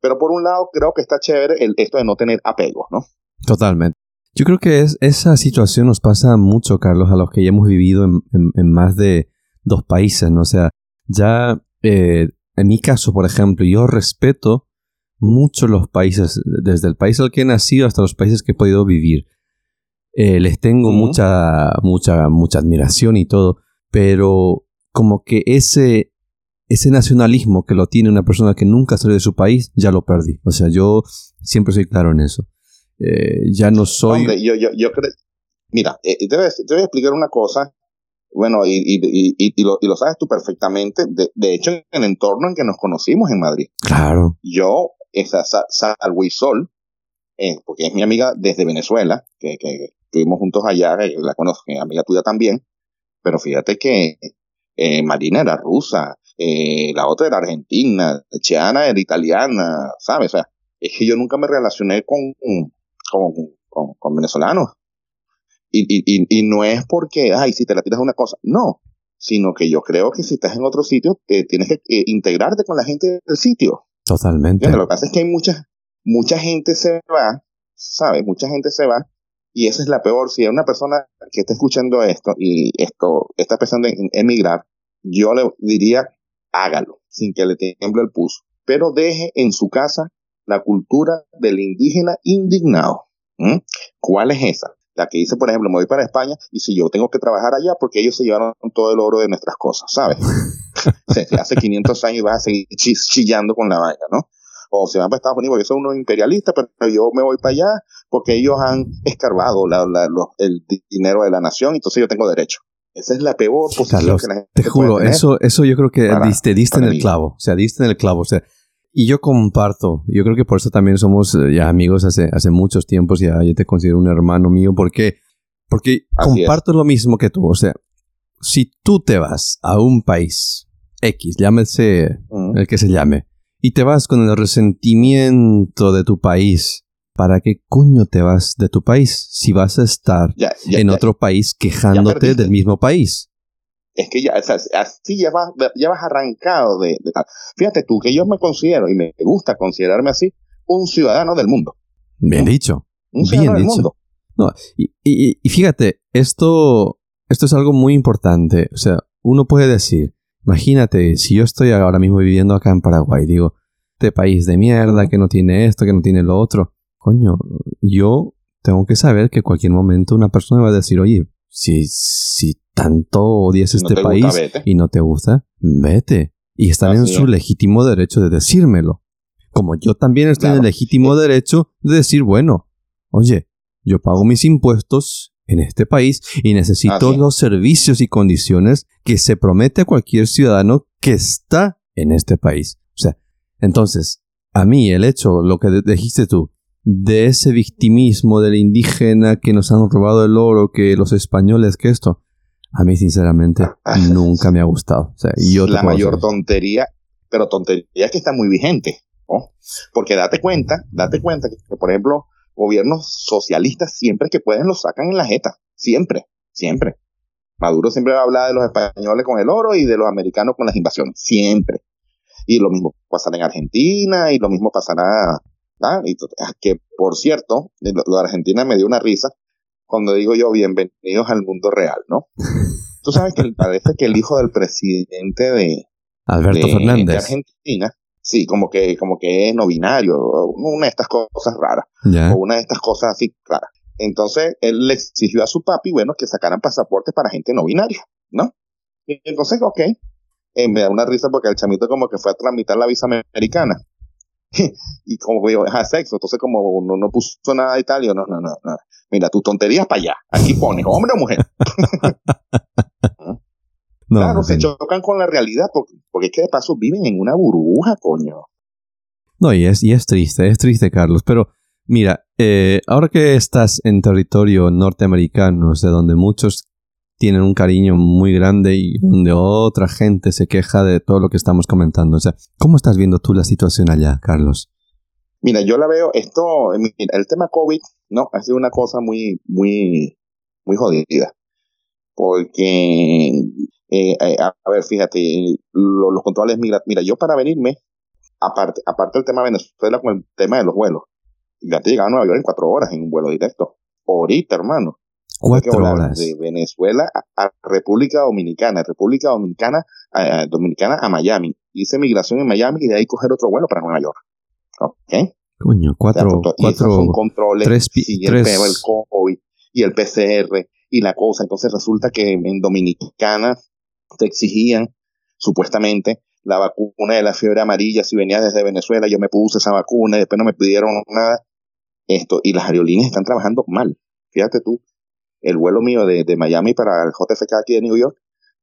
Pero por un lado creo que está chévere el, esto de no tener apegos, ¿no? Totalmente. Yo creo que es, esa situación nos pasa mucho, Carlos, a los que ya hemos vivido en más de dos países, ¿no? O sea, ya eh, en mi caso, por ejemplo, yo respeto mucho los países, desde el país al que he nacido hasta los países que he podido vivir. Eh, les tengo mucha, mucha, mucha admiración y todo, pero como que ese, ese nacionalismo que lo tiene una persona que nunca salió de su país, ya lo perdí. O sea, yo siempre soy claro en eso. Eh, ya no soy... Hombre, yo, yo, yo creo. Mira, eh, te, voy a, te voy a explicar una cosa. Bueno, y, y, y, y- y lo, y lo sabes tú perfectamente. De, de hecho, en el entorno en que nos conocimos en Madrid. Claro. Yo, esa Sa- Salvo y Sol, eh, porque es mi amiga desde Venezuela, que, que estuvimos juntos allá, eh, la conozco, es amiga tuya también. Pero fíjate que eh, Marina era rusa, la otra era argentina, Chiana era italiana, ¿sabes? O sea, es que yo nunca me relacioné con, con, con, venezolanos. Y, y, y, no es porque, ay, si te la tiras una cosa, no, sino que yo creo que si estás en otro sitio, te tienes que integrarte con la gente del sitio. Totalmente. Lo que pasa es que hay mucha, mucha gente se va, ¿sabes? Mucha gente se va. Y esa es la peor. Si hay una persona que está escuchando esto y esto está pensando en emigrar, yo le diría, hágalo, sin que le tiemble el pulso. Pero deje en su casa la cultura del indígena indignado. ¿Mm? ¿Cuál es esa? La que dice, por ejemplo, me voy para España y si yo tengo que trabajar allá porque ellos se llevaron todo el oro de nuestras cosas, ¿sabes? Hace 500 años y vas a seguir chi- chillando con la vaina, ¿no? O se van para Estados Unidos porque son unos imperialistas, pero yo me voy para allá porque ellos han escarbado la- la- los- el di- dinero de la nación, entonces yo tengo derecho. Esa es la peor posición Carlos, que la gente te puede juro, tener. eso, eso yo creo que para- diste, diste en el mí. clavo. O sea, diste en el clavo. O sea, y yo comparto. Yo creo que por eso también somos eh, ya amigos hace, hace muchos tiempos. Ya yo te considero un hermano mío. porque Porque Así es. comparto lo mismo que tú. O sea, si tú te vas a un país X, llámese Mm. el que se llame, y te vas con el resentimiento de tu país, ¿para qué coño te vas de tu país si vas a estar Ya- ya- en ya- otro país quejándote del mismo país? es que ya, o sea, así ya vas, ya vas arrancado de. Fíjate tú que yo me considero, y me gusta considerarme así, un ciudadano del mundo. Bien dicho. Un Bien ciudadano del dicho. mundo. No, y, y- y fíjate, esto, esto es algo muy importante. O sea, uno puede decir, imagínate, si yo estoy ahora mismo viviendo acá en Paraguay, digo, este país de mierda, que no tiene esto, que no tiene lo otro. Coño, yo tengo que saber que en cualquier momento una persona va a decir, oye, si, si tanto odias no este te país gusta, y no te gusta, vete. Y están en Así su es. legítimo derecho de decírmelo. Como yo también estoy en el legítimo derecho de decir, bueno, oye, yo pago mis impuestos en este país y necesito Así los servicios y condiciones que se promete a cualquier ciudadano que está en este país. O sea, entonces, a mí el hecho, lo que dijiste tú, de ese victimismo del indígena que nos han robado el oro, que los españoles, que esto, a mí sinceramente Ah. nunca me ha gustado. O sea, yo la mayor tontería, pero tontería que está muy vigente. ¿no? Porque date cuenta, date cuenta que, que, por ejemplo, gobiernos socialistas siempre que pueden los sacan en la jeta. Siempre, siempre. Maduro siempre va a hablar de los españoles con el oro y de los americanos con las invasiones. Siempre. Y lo mismo pasará en Argentina y lo mismo pasará. ¿ah? Y que, por cierto, lo lo de Argentina me dio una risa cuando digo yo bienvenidos al mundo real, ¿no? Tú sabes que parece que el hijo del presidente de, Alberto de, Fernández. de Argentina, sí, como que, como que es no binario, una de estas cosas raras, o una de estas cosas así raras. Entonces, él le exigió a su papi, bueno, que sacaran pasaportes para gente no binaria, ¿no? Y entonces, ok, eh, me da una risa porque el chamito como que fue a tramitar la visa americana. y como que yo, es sexo, entonces como no, no puso nada y tal, yo, no, no, no, no. Mira, tu tonterías para allá. Aquí pones hombre o mujer. No, claro, se chocan con la realidad porque, porque es que de paso viven en una burbuja, coño. No, y es, y es triste, es triste, Carlos. Pero mira, eh, ahora que estás en territorio norteamericano, o sea, donde muchos tienen un cariño muy grande y donde otra gente se queja de todo lo que estamos comentando. O sea, ¿cómo estás viendo tú la situación allá, Carlos? Mira, yo la veo, esto, mira, el tema COVID, no, ha sido una cosa muy, muy, muy jodida. Porque, eh, eh, a, a ver, fíjate, lo- los controles, mira, mira, yo para venirme, aparte, aparte del tema de Venezuela con el tema de los vuelos, ya te llegaba a Nueva York en cuatro horas en un vuelo directo. Ahorita, hermano. Que Cuatro horas. De Venezuela a, a República Dominicana, República Dominicana a, a Dominicana a Miami. Hice migración en Miami y de ahí coger otro vuelo para Nueva York. ¿Ok? Coño, O sea, cuatro, cuatro, son controles, tres tres- el peo, el COVID y el PCR y la cosa. Entonces resulta que en Dominicana te exigían supuestamente la vacuna de la fiebre amarilla. Si venías desde Venezuela, yo me puse esa vacuna y después no me pidieron nada. Esto, y las aerolíneas están trabajando mal. Fíjate tú, el vuelo mío de, de Miami para el JFK aquí de New York,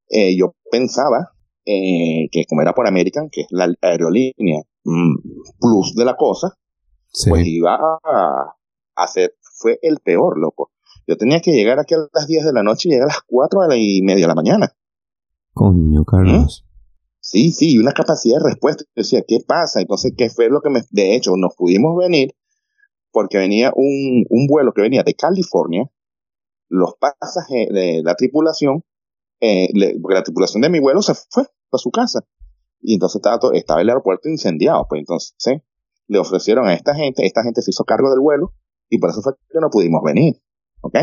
eh, yo pensaba eh, que como era por American, que es la aerolínea mm, plus de la cosa, sí. pues iba a, ser, fue el peor, loco. Yo tenía que llegar aquí a las 10 de la noche y llegar a las 4 y media de la mañana. Coño, Carlos. Sí, sí, y una capacidad de respuesta. Yo decía, ¿qué pasa? Entonces, ¿qué fue lo que me... De hecho, nos pudimos venir porque venía un, un vuelo que venía de California, los pasajeros de la tripulación, eh, le- porque la tripulación de mi vuelo se fue a su casa. Y entonces estaba, todo- estaba el aeropuerto incendiado. Pues entonces le ofrecieron a esta gente, esta gente se hizo cargo del vuelo y por eso fue que no pudimos venir. ¿Ok?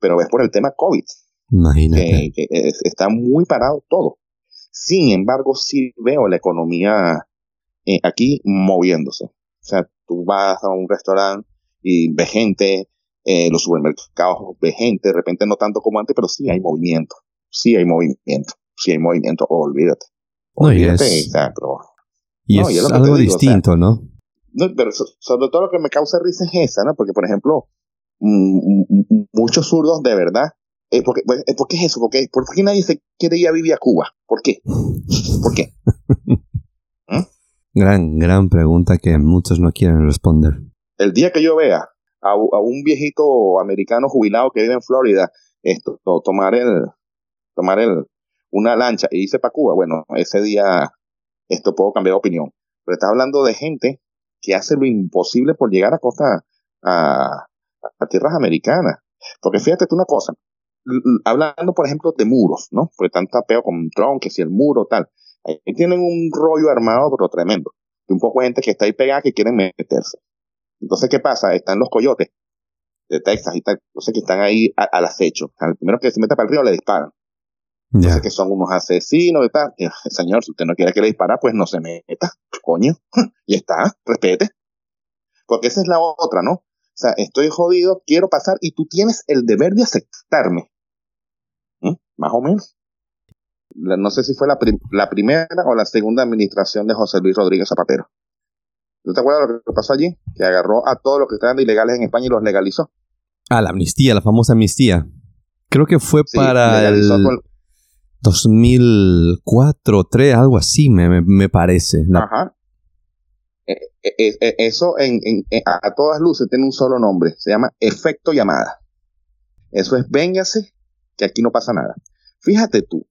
Pero ves por el tema COVID Imagínate. que, que es- está muy parado todo. Sin embargo, sí veo la economía eh, aquí moviéndose. O sea, tú vas a un restaurante y ves gente, eh, los supermercados ves gente, de repente no tanto como antes, pero sí hay movimiento. Sí hay movimiento. Sí hay movimiento, olvídate. No, y Olvídate, es- o sea, pero- y no, y es algo digo, o sea, distinto, ¿no? no, pero so- sobre todo lo que me causa risa es esa, ¿no? Porque, por ejemplo, muchos zurdos de verdad. Eh, porque, eh, ¿Por qué es eso? ¿Por qué, ¿Por qué nadie se quiere ir a vivir a Cuba? ¿Por qué? ¿Por qué? Gran, gran pregunta que muchos no quieren responder. El día que yo vea a, a un viejito americano jubilado que vive en Florida esto, to- tomar el tomar el una lancha e irse para Cuba, bueno, ese día esto puedo cambiar de opinión. Pero estás hablando de gente que hace lo imposible por llegar a costa a, a tierras americanas. Porque fíjate tú una cosa, hablando por ejemplo de muros, ¿no? Porque tanta peo con Trump, que si el muro tal. Ahí tienen un rollo armado pero tremendo. De un poco de gente que está ahí pegada que quieren meterse. Entonces, ¿qué pasa? Están los coyotes de Texas y tal. Entonces, que están ahí a- al acecho. Al primero que se meta para el río le disparan. Entonces, que son unos asesinos y tal. Y, señor, si usted no quiere que le dispara, pues no se meta. Coño. y está. Respete. Porque esa es la otra, ¿no? O sea, estoy jodido, quiero pasar y tú tienes el deber de aceptarme. ¿Mm? más o menos. No sé si fue la, la primera o la segunda administración de José Luis Rodríguez Zapatero. ¿No te acuerdas lo que pasó allí? Que agarró a todos los que estaban ilegales en España y los legalizó. Ah, la amnistía, la famosa amnistía. Creo que fue para el 2004, 3, algo así, me, me, parece. Ajá. E, e, e, eso en, a todas luces tiene un solo nombre. Se llama efecto llamada. Eso es véngase, que aquí no pasa nada. Fíjate tú,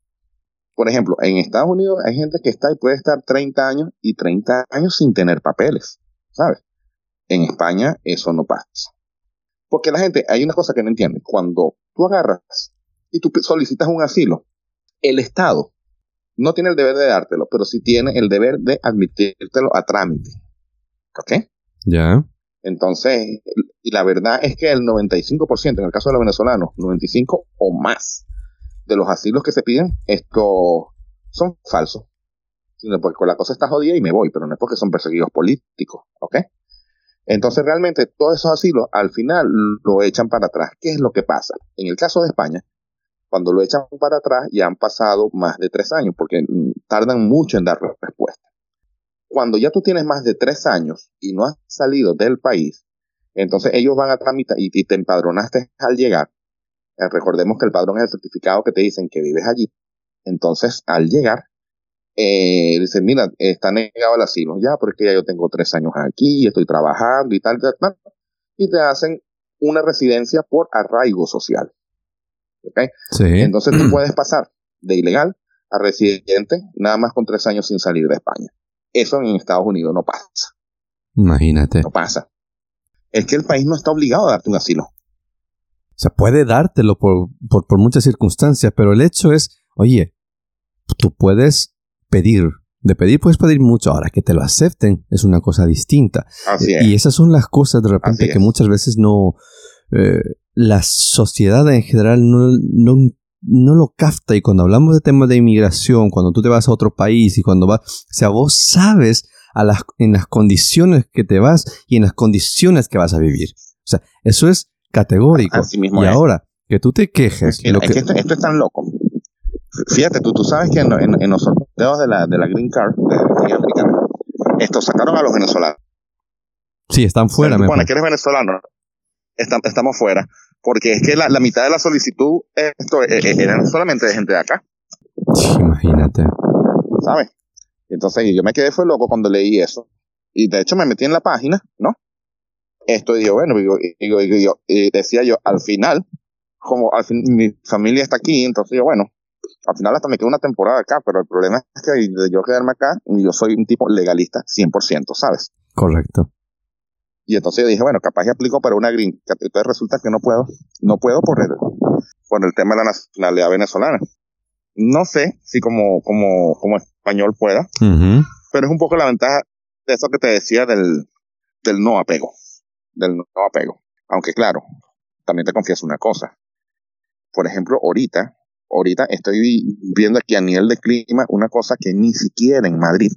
por ejemplo, en Estados Unidos hay gente que está y puede estar 30 años y 30 años sin tener papeles, ¿sabes? En España eso no pasa. Porque la gente, hay una cosa que no entiende. Cuando tú agarras y tú solicitas un asilo, el Estado no tiene el deber de dártelo, pero sí tiene el deber de admitírtelo a trámite. ¿Ok? Ya. Entonces, y la verdad es que el 95%, en el caso de los venezolanos, 95 o más, de los asilos que se piden, esto son falsos. Sino porque la cosa está jodida y me voy, pero no es porque son perseguidos políticos, ¿ok? Entonces realmente todos esos asilos al final lo echan para atrás. ¿Qué es lo que pasa? En el caso de España, cuando lo echan para atrás ya han pasado más de tres años, porque tardan mucho en dar respuesta. Cuando ya tú tienes más de tres años y no has salido del país, entonces ellos van a tramitar y te empadronaste al llegar, eh, recordemos que el padrón es el certificado que te dicen que vives allí. Entonces, al llegar, eh, dicen, mira, está negado el asilo. Ya, porque ya yo tengo tres años aquí, estoy trabajando y tal, tal, tal. Y te hacen una residencia por arraigo social. ¿Okay? Sí. Entonces tú puedes pasar de ilegal a residente nada más con tres años sin salir de España. Eso en Estados Unidos no pasa. Imagínate. No pasa. Es que el país no está obligado a darte un asilo. O sea, puede dártelo por, por, muchas circunstancias, pero el hecho es, oye, tú puedes pedir, de pedir puedes pedir mucho, ahora que te lo acepten es una cosa distinta. Así y esas son las cosas de repente que muchas veces no, eh, la sociedad en general no, no, no, lo capta y cuando hablamos de temas de inmigración, cuando tú te vas a otro país y cuando vas, o sea, vos sabes a las, en las condiciones que te vas y en las condiciones que vas a vivir. O sea, eso es categórico. y ahora, que tú te quejes. lo que... esto, es tan loco. Fíjate, tú, tú sabes que en, los sorteos de la, de la Green Card de la americana, esto sacaron a los venezolanos. Sí, están fuera. Bueno, que eres venezolano, estamos fuera. Porque es que la, mitad de la solicitud esto, e, e, eran solamente de gente de acá. imagínate. ¿Sabes? Entonces yo me quedé fue loco cuando leí eso. Y de hecho me metí en la página, ¿no? esto y yo, bueno, y, decía yo, al final, como al fin, mi familia está aquí, entonces yo, bueno, al final hasta me quedo una temporada acá, pero el problema es que de yo quedarme acá, yo soy un tipo legalista 100%, ¿sabes? Correcto. Y entonces yo dije, bueno, capaz que aplico para una green Entonces resulta que no puedo, no puedo por el, por el tema de la nacionalidad venezolana. No sé si como, como, como español pueda, pero es un poco la ventaja de eso que te decía del, del no apego del no apego. Aunque claro, también te confieso una cosa. Por ejemplo, ahorita, ahorita estoy viendo aquí a nivel de clima una cosa que ni siquiera en Madrid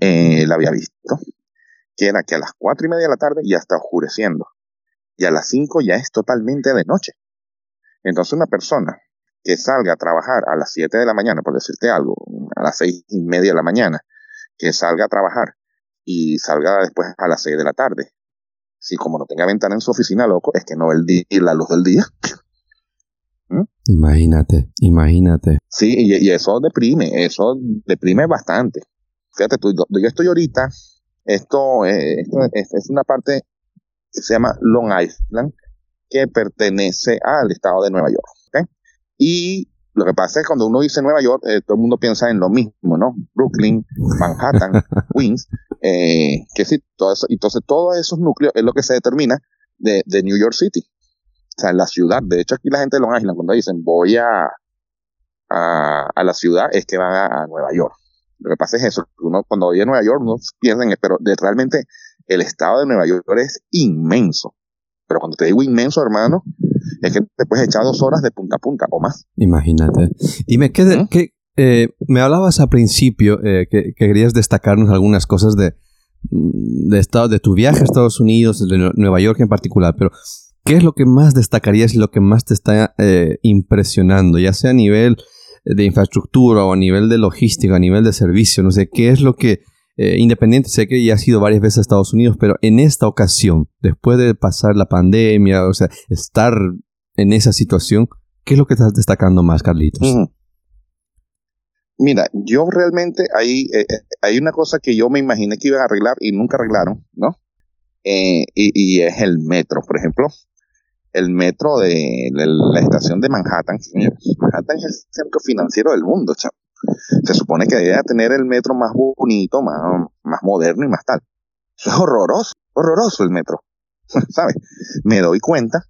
eh, la había visto, que era que a las cuatro y media de la tarde ya está oscureciendo y a las cinco ya es totalmente de noche. Entonces una persona que salga a trabajar a las siete de la mañana, por decirte algo, a las seis y media de la mañana, que salga a trabajar y salga después a las seis de la tarde, si como no tenga ventana en su oficina, loco, es que no ve el día, la luz del día. ¿Mm? Imagínate, imagínate. Sí, y, eso deprime, eso deprime bastante. Fíjate tú, yo estoy ahorita, esto, eh, es, una parte que se llama Long Island, que pertenece al estado de Nueva York. Y lo que pasa es que cuando uno dice Nueva York, eh, todo el mundo piensa en lo mismo, ¿no? Brooklyn, Manhattan, Queens, eh, que sí, todo eso, entonces todos esos núcleos es lo que se determina de, New York City. O sea, la ciudad. De hecho, aquí la gente de Long Island, cuando dicen voy a, a, la ciudad, es que van a, Nueva York. Lo que pasa es eso, uno cuando oye Nueva York, uno piensa en, pero de, realmente el estado de Nueva York es inmenso. Pero cuando te digo inmenso, hermano, es que te puedes echar dos horas de punta a punta o más. Imagínate. Dime, ¿qué, ¿qué, eh, me hablabas al principio eh, que, querías destacarnos algunas cosas de, de, estado, de tu viaje a Estados Unidos, de Nueva York en particular, pero ¿qué es lo que más destacarías y lo que más te está eh, impresionando? Ya sea a nivel de infraestructura o a nivel de logística, a nivel de servicio, no sé, ¿qué es lo que, eh, independiente, sé que ya has ido varias veces a Estados Unidos, pero en esta ocasión, después de pasar la pandemia, o sea, estar en esa situación, ¿qué es lo que estás destacando más, Carlitos? Mira, yo realmente hay, eh, eh, hay una cosa que yo me imaginé que iban a arreglar y nunca arreglaron, ¿no? y, y, es el metro, por ejemplo el metro de, la estación de Manhattan. Manhattan es el centro financiero del mundo, Se supone que debe tener el metro más bonito, más, más moderno y más tal. Eso es horroroso, horroroso el metro. ¿Sabes? Me doy cuenta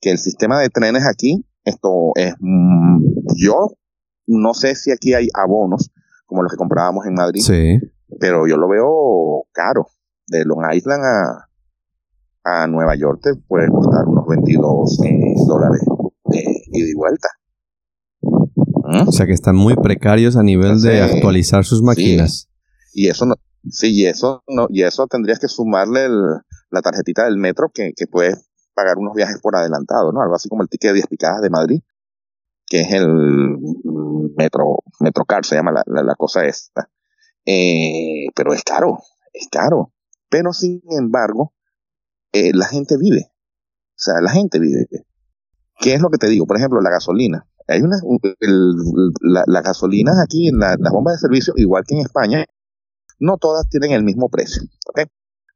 que el sistema de trenes aquí, esto es, mm, yo no sé si aquí hay abonos como los que comprábamos en Madrid, sí. pero yo lo veo caro. De Long Island a, a Nueva York te puede costar unos 22 eh, dólares de ida y vuelta. ¿Mm? O sea que están muy precarios a nivel de actualizar sus máquinas. Y eso no, sí, y eso no, y eso tendrías que sumarle la tarjetita del metro que, que puedes pagar unos viajes por adelantado, ¿no? Algo así como el ticket de 10 picadas de Madrid, que es el metro, Metrocar, se llama la, la, cosa esta. Eh, pero es caro, es caro. Pero sin embargo, eh, la gente vive. O sea, la gente vive. ¿Qué es lo que te digo? Por ejemplo, la gasolina. Hay una, la, la, gasolina aquí en las bombas de servicio, igual que en España, no todas tienen el mismo precio.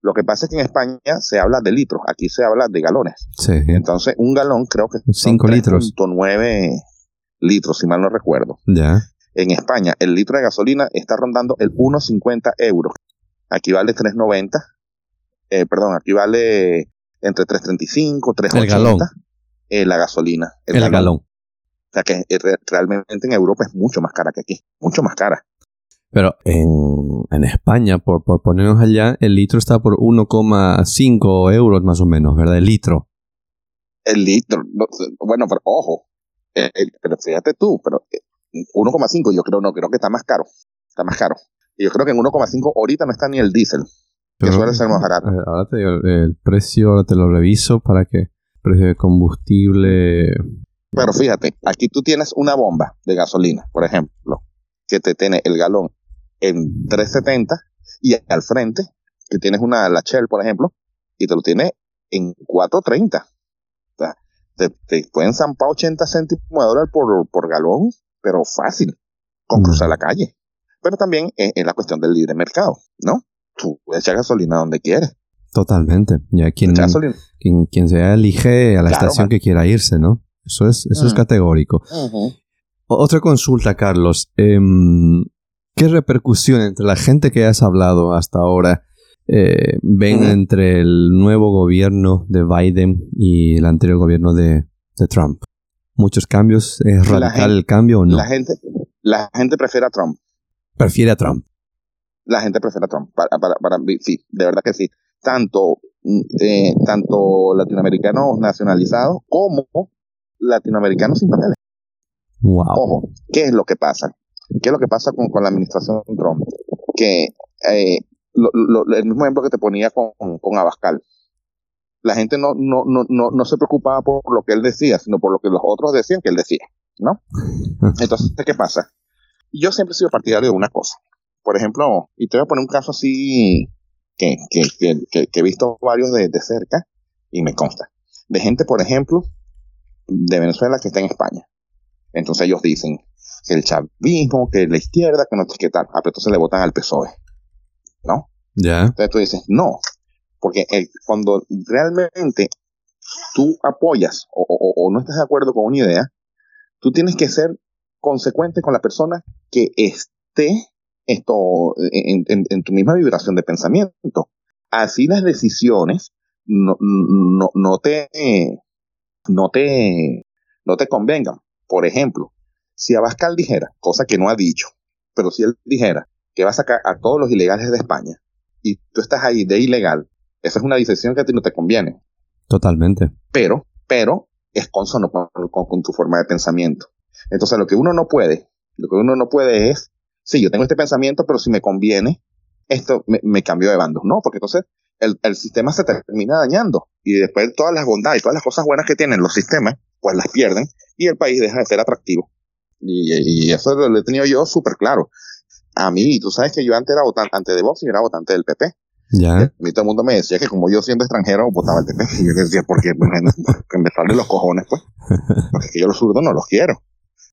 Lo que pasa es que en España se habla de litros, aquí se habla de galones. Entonces, un galón creo que 5 litros. 9 litros, si mal no recuerdo. Ya. En España, el litro de gasolina está rondando el 1,50 euros. Aquí vale 3,90 eh, perdón, aquí vale entre 3.35, 3.80 el galón. Eh, la gasolina. El, galón. O sea que eh, realmente en Europa es mucho más cara que aquí, mucho más cara. Pero en, en España, por, por ponernos allá, el litro está por 1,5 euros más o menos, ¿verdad? El litro. El litro, bueno, pero ojo, pero fíjate tú, pero 1,5 yo creo, no, creo que está más caro, está más caro. Y yo creo que en 1,5 ahorita no está ni el diésel que suele ser más barato. Eh, ahora te digo, el precio, ahora te lo reviso para que precio de combustible. Pero fíjate, aquí tú tienes una bomba de gasolina, por ejemplo, que te tiene el galón en 3.70 y al frente, que tienes una la Shell, por ejemplo, y te lo tiene en 4.30. O sea, te, pueden zampar 80 céntimos de dólar por, por galón, pero fácil, con cruzar la calle. Pero también es, es la cuestión del libre mercado, ¿no? Tú echar gasolina donde quieres. Totalmente. Ya quien, quien, quien, sea elige a la estación que quiera irse, ¿no? Eso es, eso es categórico. Otra consulta, Carlos. Em, ¿Qué repercusión entre la gente que has hablado hasta ahora eh, ven entre el nuevo gobierno de Biden y el anterior gobierno de, Trump? ¿Muchos cambios? ¿Es radical el cambio o no? La gente, la gente prefiere a Trump. Prefiere a Trump la gente prefiere a Trump. Para, para, para, sí, de verdad que sí. Tanto, mm, eh, tanto latinoamericanos nacionalizados como latinoamericanos sin papeles. Wow. Ojo, ¿qué es lo que pasa? ¿Qué es lo que pasa con, con la administración Trump? Que eh, el mismo ejemplo que te ponía con, con Abascal. La gente no, no, no, no, no se preocupaba por lo que él decía, sino por lo que los otros decían que él decía, ¿no? Entonces, ¿qué pasa? Yo siempre he sido partidario de una cosa por ejemplo, y te voy a poner un caso así que, he visto varios de, cerca y me consta. De gente, por ejemplo, de Venezuela que está en España. Entonces ellos dicen que el chavismo, que la izquierda, que no sé qué tal. Ah, pero entonces le votan al PSOE. ¿No? Ya. Entonces tú dices, no. Porque cuando realmente tú apoyas o, o, no estás de acuerdo con una idea, tú tienes que ser consecuente con la persona que esté esto en, tu misma vibración de pensamiento. Así las decisiones no, no, no, te, no, te, no te convengan. Por ejemplo, si Abascal dijera, cosa que no ha dicho, pero si él dijera que va a sacar a todos los ilegales de España y tú estás ahí de ilegal, esa es una decisión que a ti no te conviene. Totalmente. Pero, pero es consono con, con tu forma de pensamiento. Entonces lo que uno no puede, lo que uno no puede es sí, yo tengo este pensamiento, pero si me conviene, esto me, cambio de bando. No, porque entonces el, el sistema se termina dañando y después todas las bondades y todas las cosas buenas que tienen los sistemas, pues las pierden y el país deja de ser atractivo. Y, y eso lo he tenido yo súper claro. A mí, tú sabes que yo antes era votante, antes de Vox y era votante del PP. Ya. A mí todo el mundo me decía que como yo siendo extranjero votaba el PP. Y yo decía, ¿por qué? Pues, que me salen los cojones, pues. Porque yo los zurdos no los quiero.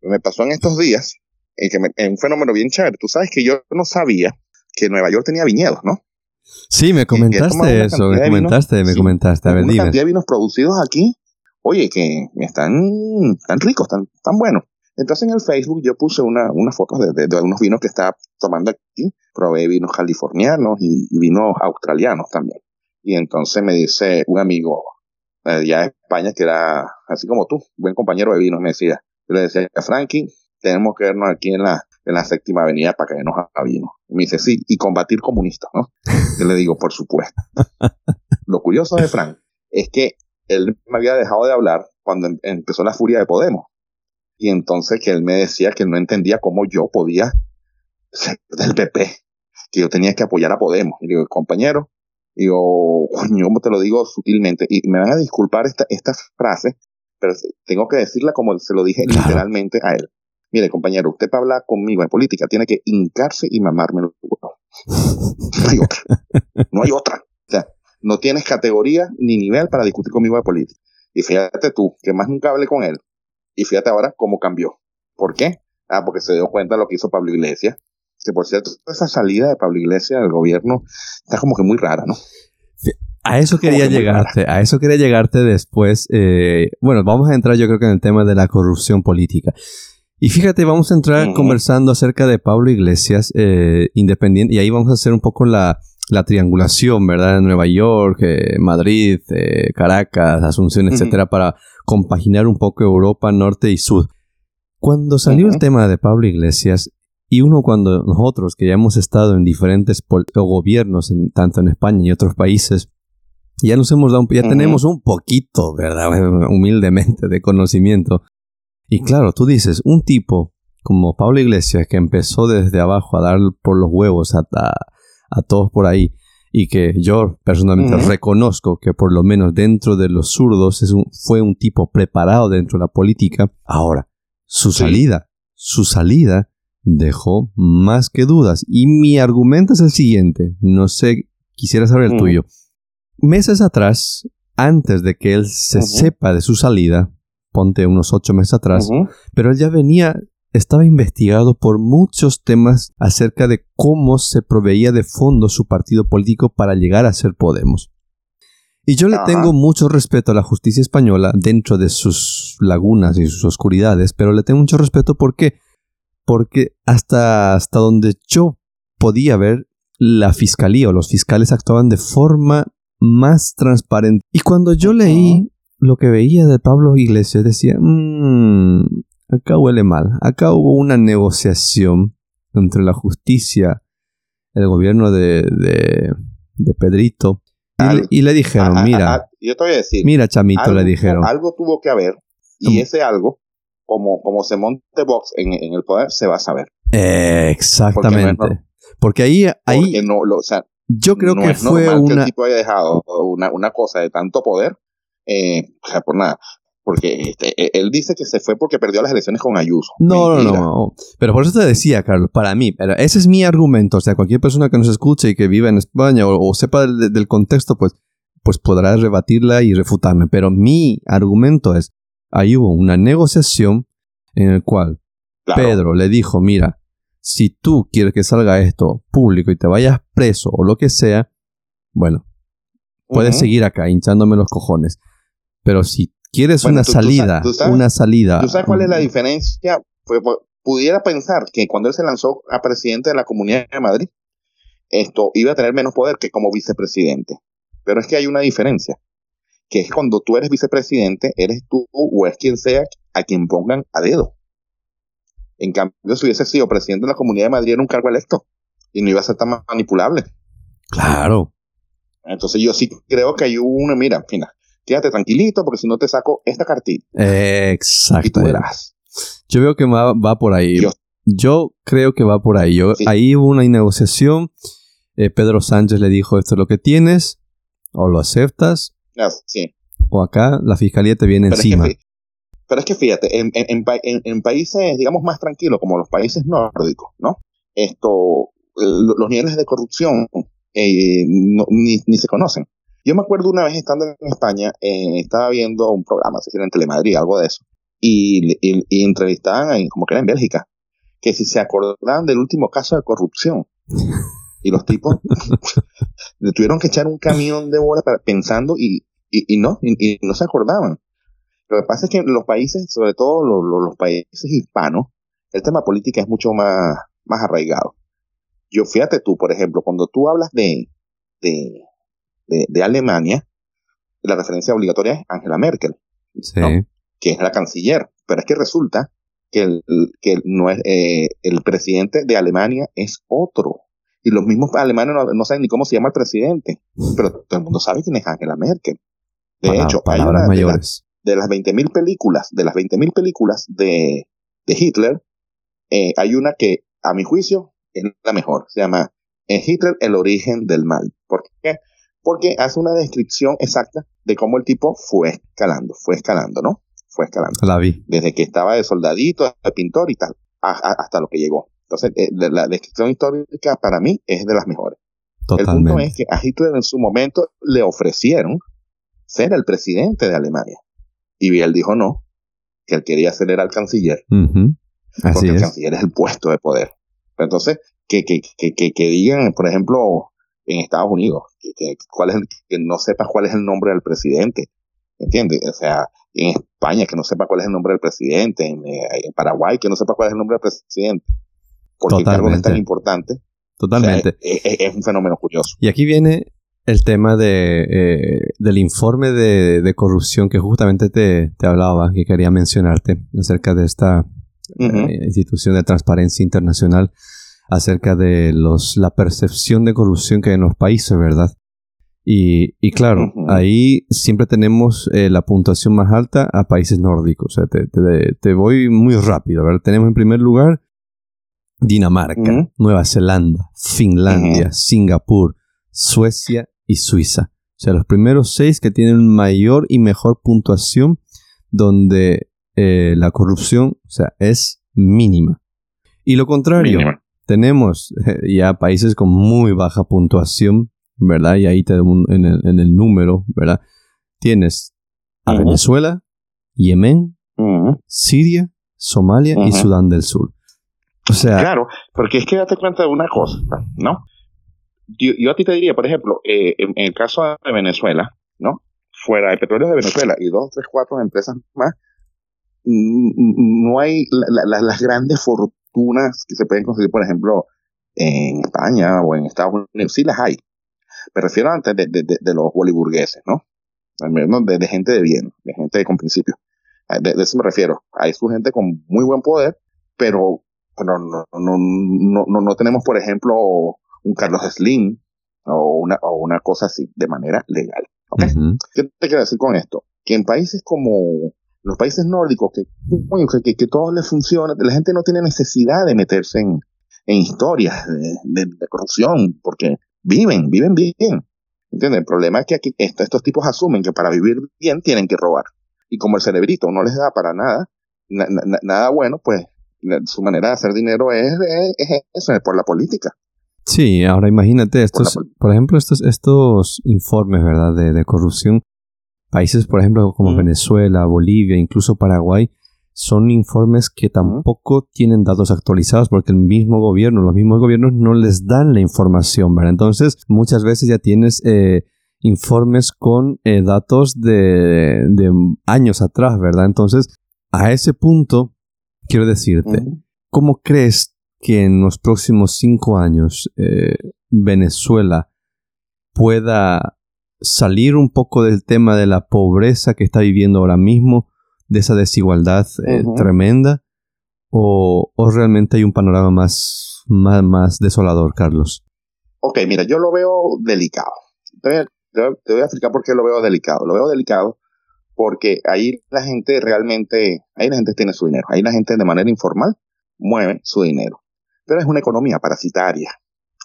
Me pasó en estos días, en un fenómeno bien chévere. Tú sabes que yo no sabía que Nueva York tenía viñedos, ¿no? Sí, me comentaste eso, me comentaste, me comentaste. A ver, una dime. cantidad de vinos producidos aquí, oye, que están tan ricos, tan, tan buenos. Entonces en el Facebook yo puse una, unas fotos de, de, de unos vinos que estaba tomando aquí. Probé vinos californianos y, y vinos australianos también. Y entonces me dice un amigo de allá de España que era así como tú, buen compañero de vinos, me decía. Yo le decía, Frankie, tenemos que vernos aquí en la, en la séptima avenida para que nos vino. Me dice, sí, y combatir comunistas, ¿no? Yo le digo, por supuesto. Lo curioso de Frank es que él me había dejado de hablar cuando em- empezó la furia de Podemos. Y entonces que él me decía que no entendía cómo yo podía ser del PP, que yo tenía que apoyar a Podemos. Y digo, compañero, digo, coño, ¿cómo te lo digo sutilmente? Y me van a disculpar esta, esta frase, pero tengo que decirla como se lo dije Claro. literalmente a él. Mire, compañero, usted para hablar conmigo en política tiene que hincarse y mamarme los huevos. No hay otra. No hay otra. O sea, no tienes categoría ni nivel para discutir conmigo de política. Y fíjate tú, que más nunca hablé con él. Y fíjate ahora cómo cambió. ¿Por qué? Ah, porque se dio cuenta de lo que hizo Pablo Iglesias. Que por cierto, esa salida de Pablo Iglesias del gobierno está como que muy rara, ¿no? A eso quería que llegarte, a eso quería llegarte después. eh, bueno, vamos a entrar yo creo que en el tema de la corrupción política. Y fíjate, vamos a entrar conversando acerca de Pablo Iglesias, eh, independiente, y ahí vamos a hacer un poco la, la triangulación, ¿verdad? En Nueva York, eh, Madrid, eh, Caracas, Asunción, etcétera, para compaginar un poco Europa, norte y sur. Cuando salió el tema de Pablo Iglesias, y uno cuando nosotros, que ya hemos estado en diferentes o gobiernos, en- tanto en España y otros países, ya nos hemos dado, un- ya tenemos un poquito, ¿verdad? Humildemente de conocimiento. Y claro, tú dices, un tipo como Pablo Iglesias que empezó desde abajo a dar por los huevos a, a, a todos por ahí y que yo personalmente reconozco que por lo menos dentro de los zurdos es un- fue un tipo preparado dentro de la política. Ahora, su Sí. salida, su salida dejó más que dudas. Y mi argumento es el siguiente, no sé, quisiera saber el tuyo. Meses atrás, antes de que él se sepa de su salida, ponte unos ocho meses atrás, pero él ya venía, estaba investigado por muchos temas acerca de cómo se proveía de fondos su partido político para llegar a ser Podemos. Y yo le tengo mucho respeto a la justicia española dentro de sus lagunas y sus oscuridades, pero le tengo mucho respeto ¿por qué? porque hasta, hasta donde yo podía ver, la fiscalía o los fiscales actuaban de forma más transparente. Y cuando yo leí lo que veía de Pablo Iglesias, decía, "Mm, acá huele mal. Acá hubo una negociación entre la justicia, el gobierno de, de, de Pedrito, y, le- Al- y le dijeron, mira, yo te voy a decir, mira chamito, algo, le dijeron. algo tuvo que haber y ese algo, como, como se monte Vox en, en el poder, se va a saber. Exactamente. Porque no es Porque ahí, ahí Porque no, lo, o sea, yo creo no que es fue normal que el tipo haya dejado una, una cosa de tanto poder, eh, por nada. Porque este, eh, él dice que se fue porque perdió las elecciones con Ayuso. No, no, Mentira. no. Pero por eso te decía, Carlos, para mí, pero ese es mi argumento. O sea, cualquier persona que nos escuche y que viva en España o, o sepa del, del contexto, pues, pues podrá rebatirla y refutarme. Pero mi argumento es, ahí hubo una negociación en el cual Claro. Pedro le dijo, mira, si tú quieres que salga esto público y te vayas preso o lo que sea, bueno, puedes seguir acá hinchándome los cojones. Pero si quieres Bueno, una tú- salida, tú sabes- una salida... ¿Tú sabes cuál es la diferencia? Fue- fue- pudiera pensar que cuando él se lanzó a presidente de la Comunidad de Madrid, esto iba a tener menos poder que como vicepresidente. Pero es que hay una diferencia, que es cuando tú eres vicepresidente, eres tú o es quien sea a quien pongan a dedo. En cambio, si hubiese sido presidente de la Comunidad de Madrid, era un cargo electo y no iba a ser tan manipulable. Claro. Entonces yo sí creo que hay una, mira, mira, quédate tranquilito porque si no te saco esta cartita y Exacto. tú verás. Yo veo que va, va por ahí. Yo creo que va por ahí. Yo, Sí. Ahí hubo una negociación. Eh, Pedro Sánchez le dijo, esto es lo que tienes. O lo aceptas. Ah, sí. O acá la fiscalía te viene encima. pero es que fíjate, en, en, países, digamos, más tranquilos, como los países nórdicos, ¿no? Esto, los niveles de corrupción eh, ni, ni, se conocen. Yo me acuerdo una vez estando en España, eh, estaba viendo un programa, se en Telemadrid, algo de eso, y, entrevistaban, como que era en Bélgica, que si se acordaban del último caso de corrupción. Y los tipos le tuvieron que echar un camión de bola pensando y, no, y, no se acordaban. Lo que pasa es que los países, sobre todo los, países hispanos, el tema política es mucho más, arraigado. Yo fíjate tú, por ejemplo, cuando tú hablas de, de, Alemania, la referencia obligatoria es Angela Merkel, que es la canciller. Pero es que resulta que el, que no es, eh, el presidente de Alemania es otro. Y los mismos alemanes no, saben ni cómo se llama el presidente. Pero todo el mundo sabe quién es Angela Merkel. De hecho, palabras mayores. De, las 20.000 películas, de las 20.000 películas de, de Hitler, eh, hay una que, a mi juicio, es la mejor. Se llama en Hitler, el origen del mal. ¿Por qué? Porque hace una descripción exacta de cómo el tipo fue escalando, fue escalando, ¿no? Fue escalando. La vi. Desde que estaba de soldadito, de pintor y tal, hasta lo que llegó. Entonces, eh, la descripción histórica para mí es de las mejores. Totalmente. El punto es que a Hitler en su momento le ofrecieron ser el presidente de Alemania. Y él dijo no, que él quería ser el canciller. porque el canciller es el puesto de poder. Entonces, que, que, que, que, digan, por ejemplo, en Estados Unidos, que, cuál es que no sepas cuál es el nombre del presidente, ¿entiendes? O sea, en España que no sepa cuál es el nombre del presidente, en, eh, Paraguay que no sepa cuál es el nombre del presidente, porque el cargo no es tan importante. Totalmente. es, un fenómeno curioso. Y aquí viene el tema de, eh, del informe de, corrupción que justamente te, te hablaba, que quería mencionarte acerca de esta eh, institución de transparencia internacional acerca de los, la percepción de corrupción que hay en los países, ¿verdad? Y, y claro, ahí siempre tenemos eh, la puntuación más alta a países nórdicos. O sea, te, te, voy muy rápido, ¿verdad? Tenemos en primer lugar Dinamarca, Nueva Zelanda, Finlandia, Singapur, Suecia y Suiza. O sea, los primeros seis que tienen mayor y mejor puntuación donde eh, la corrupción o sea, es mínima. Y lo contrario, tenemos ya países con muy baja puntuación, ¿verdad? Y ahí te, en, el, en el número, ¿verdad? Tienes a Venezuela, Yemen, Siria, Somalia y Sudán del Sur. O sea. Claro, porque es que date cuenta de una cosa, ¿no? Yo, a ti te diría, por ejemplo, eh, en, el caso de Venezuela, ¿no? Fuera de petróleo de Venezuela y dos, tres, cuatro empresas más, no hay las grandes fortunas que se pueden conseguir, por ejemplo, en España o en Estados Unidos. Sí las hay. Me refiero antes de, de, los boliburgueses, ¿no? Al menos de, gente de bien, de gente con principios. De, eso me refiero. Hay su gente con muy buen poder, pero, pero no, no, no, no, no tenemos, por ejemplo, un Carlos Slim o una, o una cosa así de manera legal. ¿okay? ¿Qué te quiero decir con esto? Que en países como los países nórdicos, que, que, que, todo les funciona, la gente no tiene necesidad de meterse en, en historias de, corrupción, porque viven, viven bien. ¿Entiendes? El problema es que aquí estos tipos asumen que para vivir bien tienen que robar. Y como el cerebrito no les da para nada, nada bueno, pues su manera de hacer dinero es, es, eso, es por la política. Sí, ahora imagínate estos, por, ejemplo, estos, estos informes, ¿verdad?, de, de corrupción Países, por ejemplo, como Venezuela, Bolivia, incluso Paraguay, son informes que tampoco tienen datos actualizados porque el mismo gobierno, los mismos gobiernos no les dan la información, ¿verdad? Entonces, muchas veces ya tienes eh, informes con eh, datos de, años atrás, ¿verdad? Entonces, a ese punto, quiero decirte, ¿cómo crees que en los próximos cinco años eh, Venezuela pueda salir un poco del tema de la pobreza que está viviendo ahora mismo, de esa desigualdad eh, tremenda, o, realmente hay un panorama más, más, más, desolador, Carlos? Ok, mira, yo lo veo delicado. Te voy, a, explicar por qué lo veo delicado. Lo veo delicado porque ahí la gente realmente, ahí la gente tiene su dinero, ahí la gente de manera informal mueve su dinero. Pero es una economía parasitaria,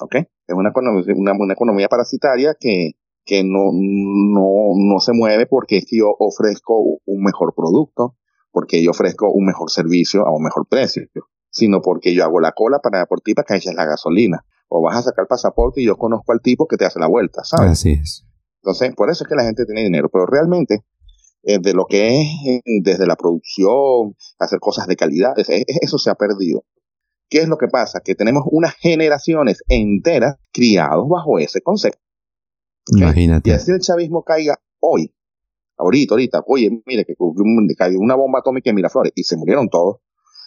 ¿ok? Es una, una, una economía parasitaria que, que no, no, no se mueve porque es que yo ofrezco un mejor producto, porque yo ofrezco un mejor servicio a un mejor precio, sino porque yo hago la cola para por ti para que eches la gasolina. O vas a sacar el pasaporte y yo conozco al tipo que te hace la vuelta, ¿sabes? Así es. Entonces, por eso es que la gente tiene dinero, pero realmente eh, de lo que es eh, desde la producción, hacer cosas de calidad, eso se ha perdido. ¿Qué es lo que pasa? Que tenemos unas generaciones enteras criados bajo ese concepto. Imagínate. Y así el chavismo caiga hoy, ahorita, ahorita, oye, mire, que cayó una bomba atómica en Miraflores y se murieron todos.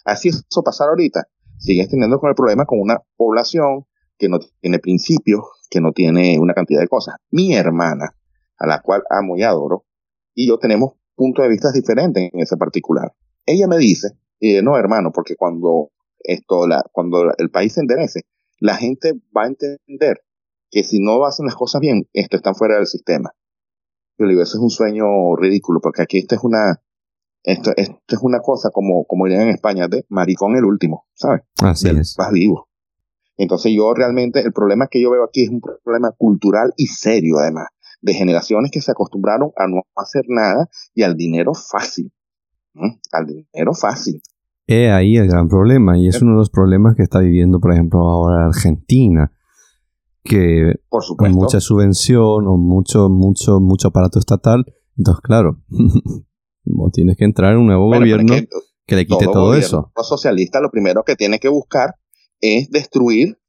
Así eso pasar ahorita. Sigues teniendo con el problema con una población que no tiene principios, que no tiene una cantidad de cosas. Mi hermana, a la cual amo y adoro, y yo tenemos puntos de vista diferentes en ese particular. Ella me dice, no hermano, porque cuando esto, la, cuando el país se enderece, la gente va a entender que si no hacen las cosas bien, esto están fuera del sistema. Yo digo, eso es un sueño ridículo, porque aquí esto es una, esto, esto es una cosa como, como dirían en España, de maricón el último, ¿sabes? Así es. Vas vivo. Entonces yo realmente, el problema que yo veo aquí es un problema cultural y serio además, de generaciones que se acostumbraron a no hacer nada y al dinero fácil. Al dinero fácil. He ahí el gran problema, y es uno de los problemas que está viviendo, por ejemplo, ahora Argentina, que por supuesto. mucha subvención o mucho, mucho, mucho aparato estatal, entonces claro, tienes que entrar en un nuevo gobierno que, le quite todo, eso. Los socialistas lo primero que tiene que buscar es destruir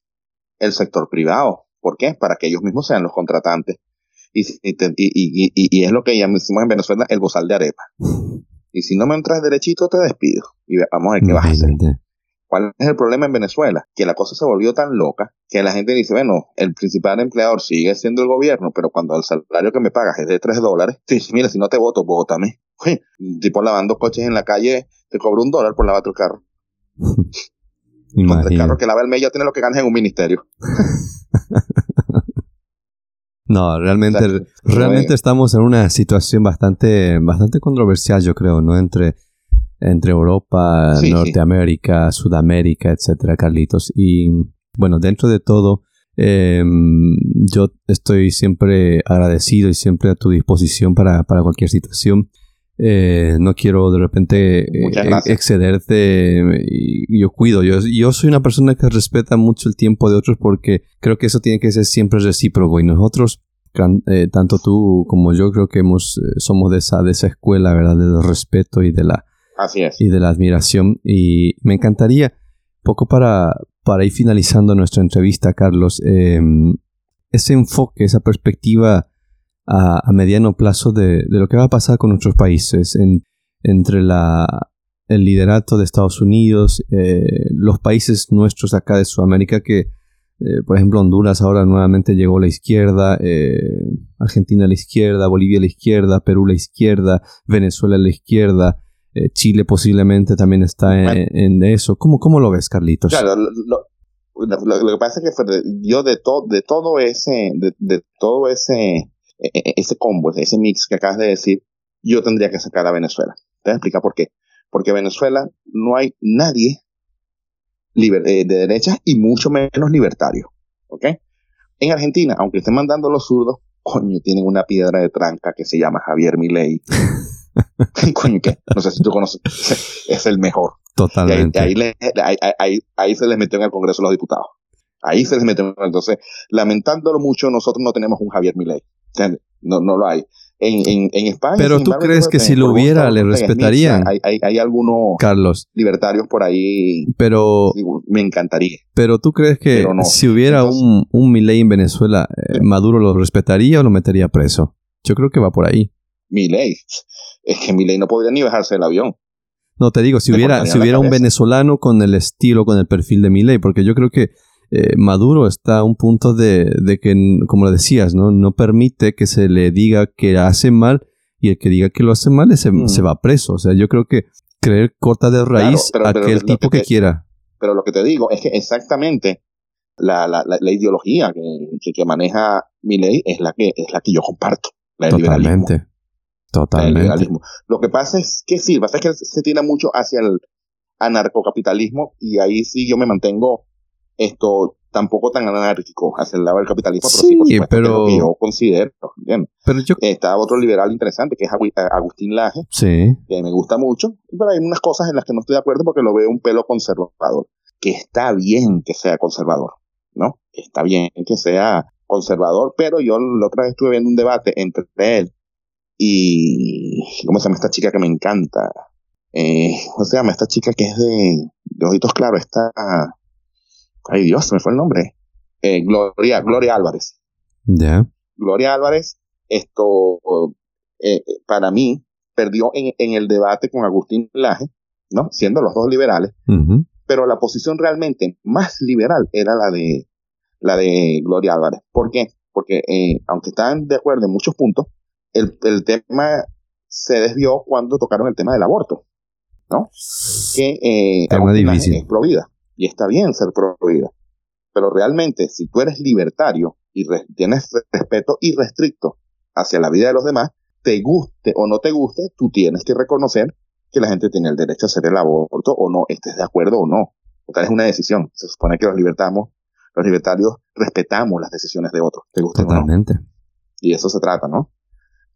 el sector privado. ¿Por qué? Para que ellos mismos sean los contratantes. Y, y, y, y es lo que llamamos en Venezuela el bozal de arepa. Y si no me entras derechito, te despido. Y vamos a ver qué vas a hacer. ¿Cuál es el problema en Venezuela? Que la cosa se volvió tan loca que la gente dice, bueno, el principal empleador sigue siendo el gobierno, pero cuando el salario que me pagas es de 3 dólares, sí, mira, si no te voto, vótame. tipo lavando coches en la calle, te cobro un dólar por lavar tu carro. el carro que lava el medio tiene lo que ganas en un ministerio. No, realmente, realmente estamos en una situación bastante, bastante controversial, yo creo, ¿no? Entre, entre Europa, Norteamérica, Sudamérica, etcétera, Carlitos. Y bueno, dentro de todo, em, yo estoy siempre agradecido y siempre a tu disposición para, para cualquier situación. Eh, no quiero de repente eh, excederte y yo cuido. Yo, yo soy una persona que respeta mucho el tiempo de otros porque creo que eso tiene que ser siempre recíproco y nosotros, eh, tanto tú como yo, creo que hemos, somos de esa, de esa escuela, ¿verdad? Del respeto y de la, y de la admiración. Y me encantaría, poco para, para ir finalizando nuestra entrevista, Carlos, em, ese enfoque, esa perspectiva a, mediano plazo de, lo que va a pasar con nuestros países en, entre la, el liderato de Estados Unidos, eh, los países nuestros acá de Sudamérica que, eh, por ejemplo, Honduras ahora nuevamente llegó a la izquierda, eh, Argentina a la izquierda, Bolivia a la izquierda, Perú a la izquierda, Venezuela a la izquierda, Chile posiblemente también está en, eso. ¿Cómo, ¿Cómo, lo ves, Carlitos? Claro, lo, que pasa es que yo de, todo de todo ese, de todo ese e, e, ese combo, ese mix que acabas de decir, yo tendría que sacar a Venezuela. Te voy a explicar por qué. Porque Venezuela no hay nadie eh, de derecha y mucho menos libertario. ¿Ok? En Argentina, aunque estén mandando los zurdos, coño, tienen una piedra de tranca que se llama Javier Milei. coño, ¿qué? No sé si tú conoces. Es el mejor. Totalmente. Ahí, ahí, ahí, se les metió en el Congreso los diputados. Ahí se les metió. Entonces, lamentándolo mucho, nosotros no tenemos un Javier Milei. No, no lo hay. En, en, en España. Pero tú crees que si lo hubiera, le respetarían. Hay, hay, hay, algunos Carlos. libertarios por ahí. Pero. Me encantaría. Pero tú crees que si hubiera un, un Milei en Venezuela, eh, ¿Maduro lo respetaría o lo metería preso? Yo creo que va por ahí. Milei. Es que Milei no podría ni bajarse del avión. No, te digo, si hubiera, si hubiera un venezolano con el estilo, con el perfil de Milei, porque yo creo que eh, Maduro está a un punto de, que, como lo decías, ¿no? no permite que se le diga que hace mal y el que diga que lo hace mal se, mm. se va preso. O sea, yo creo que creer corta de raíz a aquel tipo que, quiera. Pero lo que te digo es que exactamente la, la, la, ideología que, que, maneja mi ley es la que, es la que yo comparto. La Totalmente. Totalmente. Lo que pasa es que sí, pasa es que se tira mucho hacia el anarcocapitalismo y ahí sí yo me mantengo esto tampoco tan anárquico hacia el lado del capitalismo, pero Sí, sí, por supuesto, que es pero- lo que yo considero. ¿entiendes? Pero yo... Está otro liberal interesante, que es Agui- Agustín Laje, Sí. que me gusta mucho, pero hay unas cosas en las que no estoy de acuerdo porque lo veo un pelo conservador. Que está bien que sea conservador, ¿no? Está bien que sea conservador, pero yo la otra vez estuve viendo un debate entre él y. ¿Cómo se llama esta chica que me encanta? Eh, ¿Cómo se llama esta chica que es de, de ojitos claros? Está. Ay Dios, se me fue el nombre. Eh, Gloria, Gloria Álvarez. Ya. Gloria Álvarez, esto, eh, eh, para mí, perdió en, en el debate con Agustín Laje, ¿no? Siendo los dos liberales, pero la posición realmente más liberal era la de, la de Gloria Álvarez. ¿Por qué? Porque, eh, aunque estaban de acuerdo en muchos puntos, el, el tema se desvió cuando tocaron el tema del aborto, ¿no? Que, eh, Tema difícil. es pro vida, y está bien ser pro vida. Pero realmente, si tú eres libertario y re- tienes respeto irrestricto hacia la vida de los demás, te guste o no te guste, tú tienes que reconocer que la gente tiene el derecho a hacer el aborto o no, estés de acuerdo o no. O tal es una decisión. Se supone que los libertamos, los libertarios respetamos las decisiones de otros, te guste o no. Y eso se trata, ¿no?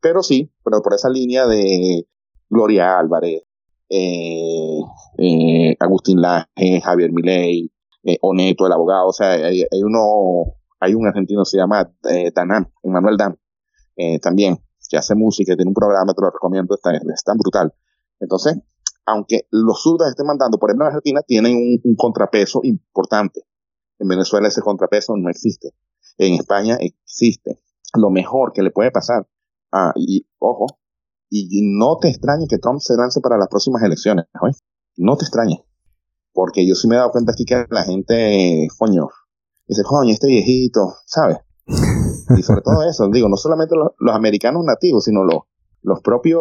Pero sí, pero por esa línea de Gloria Álvarez, eh, eh, Agustín Laje, Javier Milei, eh, Oneto, el abogado, o sea, hay, hay uno, hay un argentino que se llama Danam, Emanuel eh, también, que hace música, tiene un programa, te lo recomiendo, está, está brutal. Entonces, aunque los zurdos estén mandando, por ejemplo, en Argentina tienen un contrapeso importante. En Venezuela ese contrapeso no existe. En España existe. Lo mejor que le puede pasar, ah, y ojo, y no te extrañe que Trump se lance para las próximas elecciones, ¿oye? No te extrañe. Porque yo sí me he dado cuenta aquí que la gente, coño, dice, coño, este viejito, ¿sabes? Y sobre todo eso, digo, no solamente los, los americanos nativos, sino los, los propios,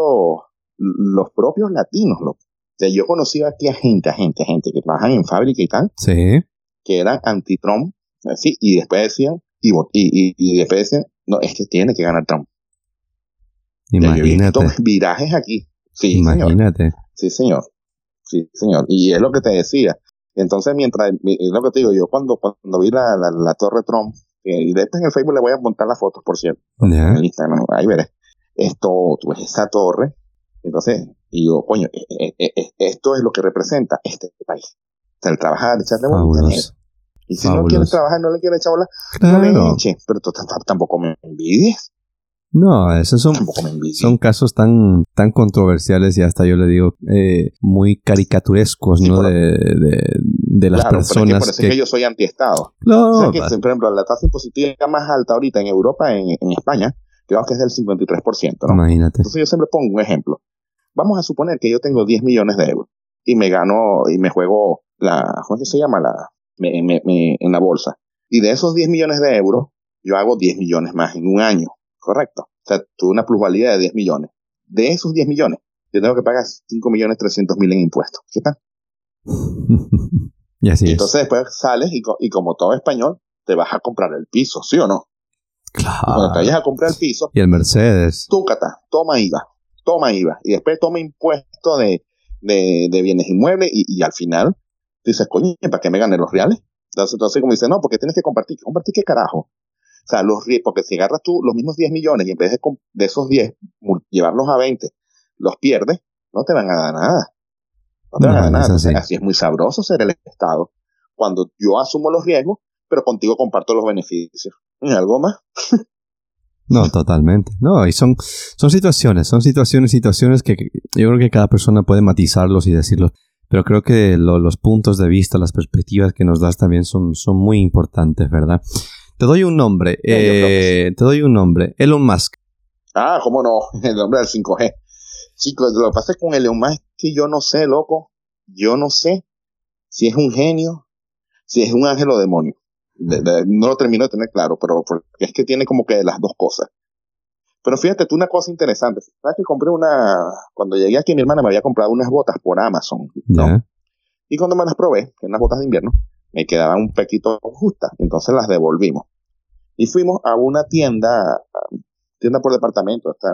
los propios latinos. Los, o sea, yo he conocido aquí a gente, a gente, a gente que trabajan en fábrica y tal, Sí. que eran anti-Trump, así, y después decían, y, y, y, y después decían, no, es que tiene que ganar Trump. Yo Imagínate. virajes aquí. Sí, señor. Imagínate. Sí, señor. Sí, señor. Y es lo que te decía. Entonces, mientras, es lo que te digo, yo cuando, cuando vi la, la, la torre Trump, eh, y después en el Facebook le voy a montar las fotos, por cierto, Ya. en Instagram, ahí veré. Esto, tú ves esa torre, entonces, y yo, coño, eh, eh, eh, esto es lo que representa este país. O sea, el trabajar, echarle bola, tener. Fabuloso. Y si no quieres trabajar, no le quieres echar bola, no le Claro. eches. Pero tú tampoco me envidies. No, esos son, son casos tan, tan controversiales y hasta yo le digo eh, muy caricaturescos, Sí, ¿no? por- De, de, de las Claro, pero es que personas por eso es que yo soy antiestado. No, O sea que, por ejemplo, la tasa impositiva más alta ahorita en Europa, en, en España, creo que es del 53%, ¿no? imagínate. Entonces yo siempre pongo un ejemplo. Vamos a suponer que yo tengo 10 millones de euros y me gano y me juego la, ¿cómo es que se llama? La, me- me- me- en la bolsa. Y de esos 10 millones de euros, yo hago 10 millones más en un año, ¿correcto? O sea, tuve una plusvalía de 10 millones. De esos 10 millones, yo tengo que pagar 5 millones 300 mil en impuestos. ¿Qué tal? y así Y es. entonces después sales y, co- y como todo español, te vas a comprar el piso, ¿sí o no? Y cuando te Claro. vayas a comprar el piso, Y el Mercedes. túcata, toma IVA, toma IVA, y después toma impuesto de, de, de bienes inmuebles, y, y al final dices, coño, ¿para qué me gané los reales? Entonces, entonces como dice, no, porque tienes que compartir. ¿Compartir qué carajo? O sea, los rie- porque si agarras tú los mismos 10 millones y en vez de, de esos 10 mul- llevarlos a 20, los pierdes, no te van a dar nada. No te van a dar nada. así. Así es muy sabroso ser el Estado. Cuando yo asumo los riesgos, pero contigo comparto los beneficios. ¿Y algo más? No, totalmente. No, y son, son situaciones, son situaciones, situaciones que que yo creo que cada persona puede matizarlos y decirlos. Pero creo que lo- los puntos de vista, las perspectivas que nos das también son, son muy importantes, ¿verdad? Te doy un nombre. eh, Te doy un nombre. Elon Musk. Ah, cómo no, el nombre del 5G. Chicos, lo que pasa es con Elon Musk que yo no sé, loco. Yo no sé si es un genio, si es un ángel o demonio. De- de- no lo termino de tener claro, pero es que tiene como que las dos cosas. Pero fíjate tú una cosa interesante. ¿Sabes que compré una, cuando llegué aquí mi hermana me había comprado unas botas por Amazon, ¿no? Y cuando me las probé, que eran unas botas de invierno, me quedaban un pequito justas. Entonces las devolvimos. Y fuimos a una tienda, tienda por departamento. Esta,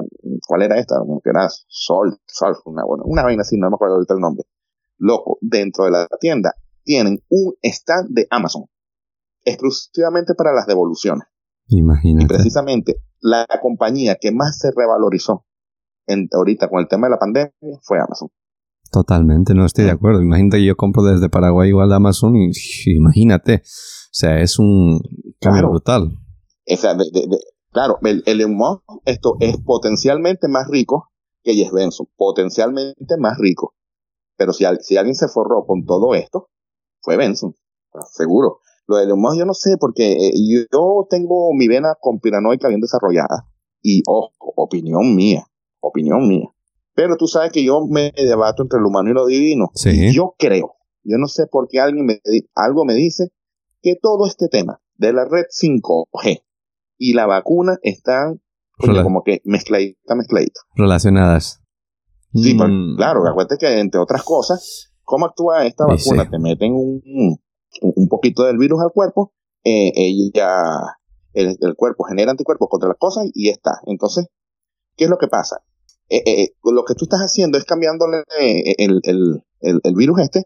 ¿Cuál era esta? Que era Sol, Sol, una, bueno, una vaina así, no me acuerdo ahorita el nombre. Loco, dentro de la tienda tienen un stand de Amazon. exclusivamente para las devoluciones. Imagínate. Y precisamente la compañía que más se revalorizó en, ahorita con el tema de la pandemia fue Amazon. Totalmente, no estoy de acuerdo. Imagínate que yo compro desde Paraguay igual de Amazon y imagínate. O sea, es un cambio brutal. Claro, el, el esto es potencialmente más rico que Jeff Benson, potencialmente más rico. Pero si, si alguien se forró con todo esto, fue Benson, seguro. Lo de Elon yo no sé, porque eh, yo tengo mi vena conspiranoica bien desarrollada. Y, ojo, opinión mía, opinión mía. Pero tú sabes que yo me debato entre lo humano y lo divino. Sí. yo creo, yo no sé por qué alguien me, algo me dice que todo este tema de la red 5G y la vacuna están como que mezcladita, mezcladita. Relacionadas. Sí, pues, mm. claro, acuérdate que entre otras cosas, ¿cómo actúa esta vacuna? Te meten un, un poquito del virus al cuerpo, eh, ella, el, cuerpo genera anticuerpos contra las cosas y está. Entonces, ¿qué es lo que pasa? Eh, eh, lo que tú estás haciendo es cambiándole el, el, virus este,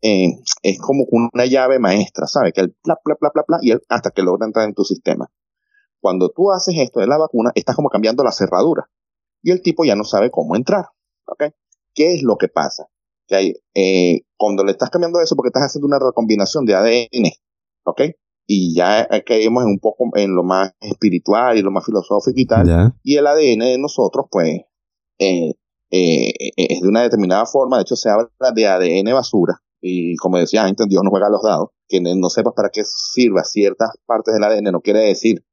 es como una llave maestra, ¿sabes? Que el bla, bla, bla, bla, bla, y hasta que logra entrar en tu sistema. Cuando tú haces esto de la vacuna, estás como cambiando la cerradura y el tipo ya no sabe cómo entrar. ¿Ok? ¿Qué es lo que pasa? Que hay, eh, cuando le estás cambiando eso, porque estás haciendo una recombinación de ADN, ¿ok? Y ya caemos un poco en lo más espiritual y lo más filosófico y tal. Y el ADN de nosotros, pues, eh, eh, es de una determinada forma. De hecho, se habla de ADN basura. Y como decía antes, Dios no juega los dados. Que no sepas para qué sirva ciertas partes del ADN no quiere decir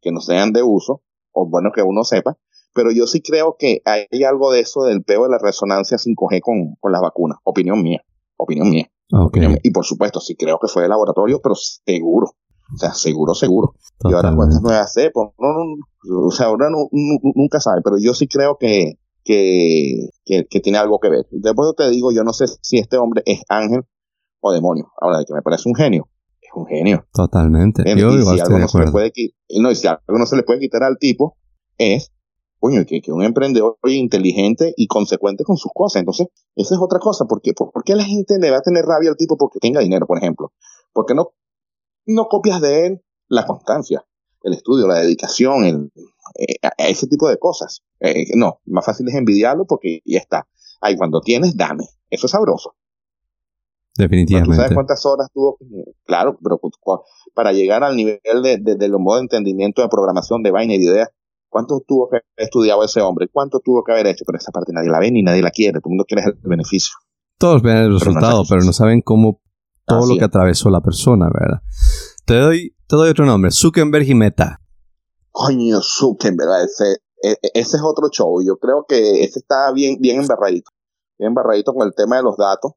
que no sean de uso, o bueno que uno sepa, pero yo sí creo que hay algo de eso del peo de la resonancia 5G con, con las vacunas. Opinión mía, opinión mía. Y por supuesto, sí creo que fue de laboratorio, pero seguro. O sea, seguro, seguro. Y ahora cuántas nuevas cepas, o sea, ahora no, nunca sabe, pero yo sí creo que, que, que, tiene algo que ver. Después te digo, yo no sé si este hombre es ángel o demonio. Ahora, de que me parece un genio, es un genio. Totalmente. Yo igual si algo no se le puede, no, y si algo no se le puede quitar al tipo, es coño, que, que un emprendedor inteligente y consecuente con sus cosas. Entonces, esa es otra cosa. ¿Por qué? ¿Por, qué la gente le va a tener rabia al tipo porque tenga dinero, por ejemplo? ¿Por qué no, no copias de él la constancia, el estudio, la dedicación, el, eh, ese tipo de cosas? Eh, no, más fácil es envidiarlo porque ya está. Ahí cuando tienes, dame. Eso es sabroso. Definitivamente. ¿Tú sabes cuántas horas tuvo? Claro, pero para llegar al nivel de, de, de los modos de entendimiento de programación de vaina y de ideas ¿Cuánto tuvo que haber estudiado ese hombre? ¿Cuánto tuvo que haber hecho? Pero esa parte nadie la ve ni nadie la quiere. Todo el mundo quiere el beneficio. Todos ven el resultado, pero no saben cómo todo lo que atravesó la persona, ¿verdad? Te doy, te doy otro nombre, Zuckerberg y Meta. Coño, Zuckerberg, ese, e, e, ese es otro show. Yo creo que ese está bien, bien embarradito. Bien embarradito con el tema de los datos,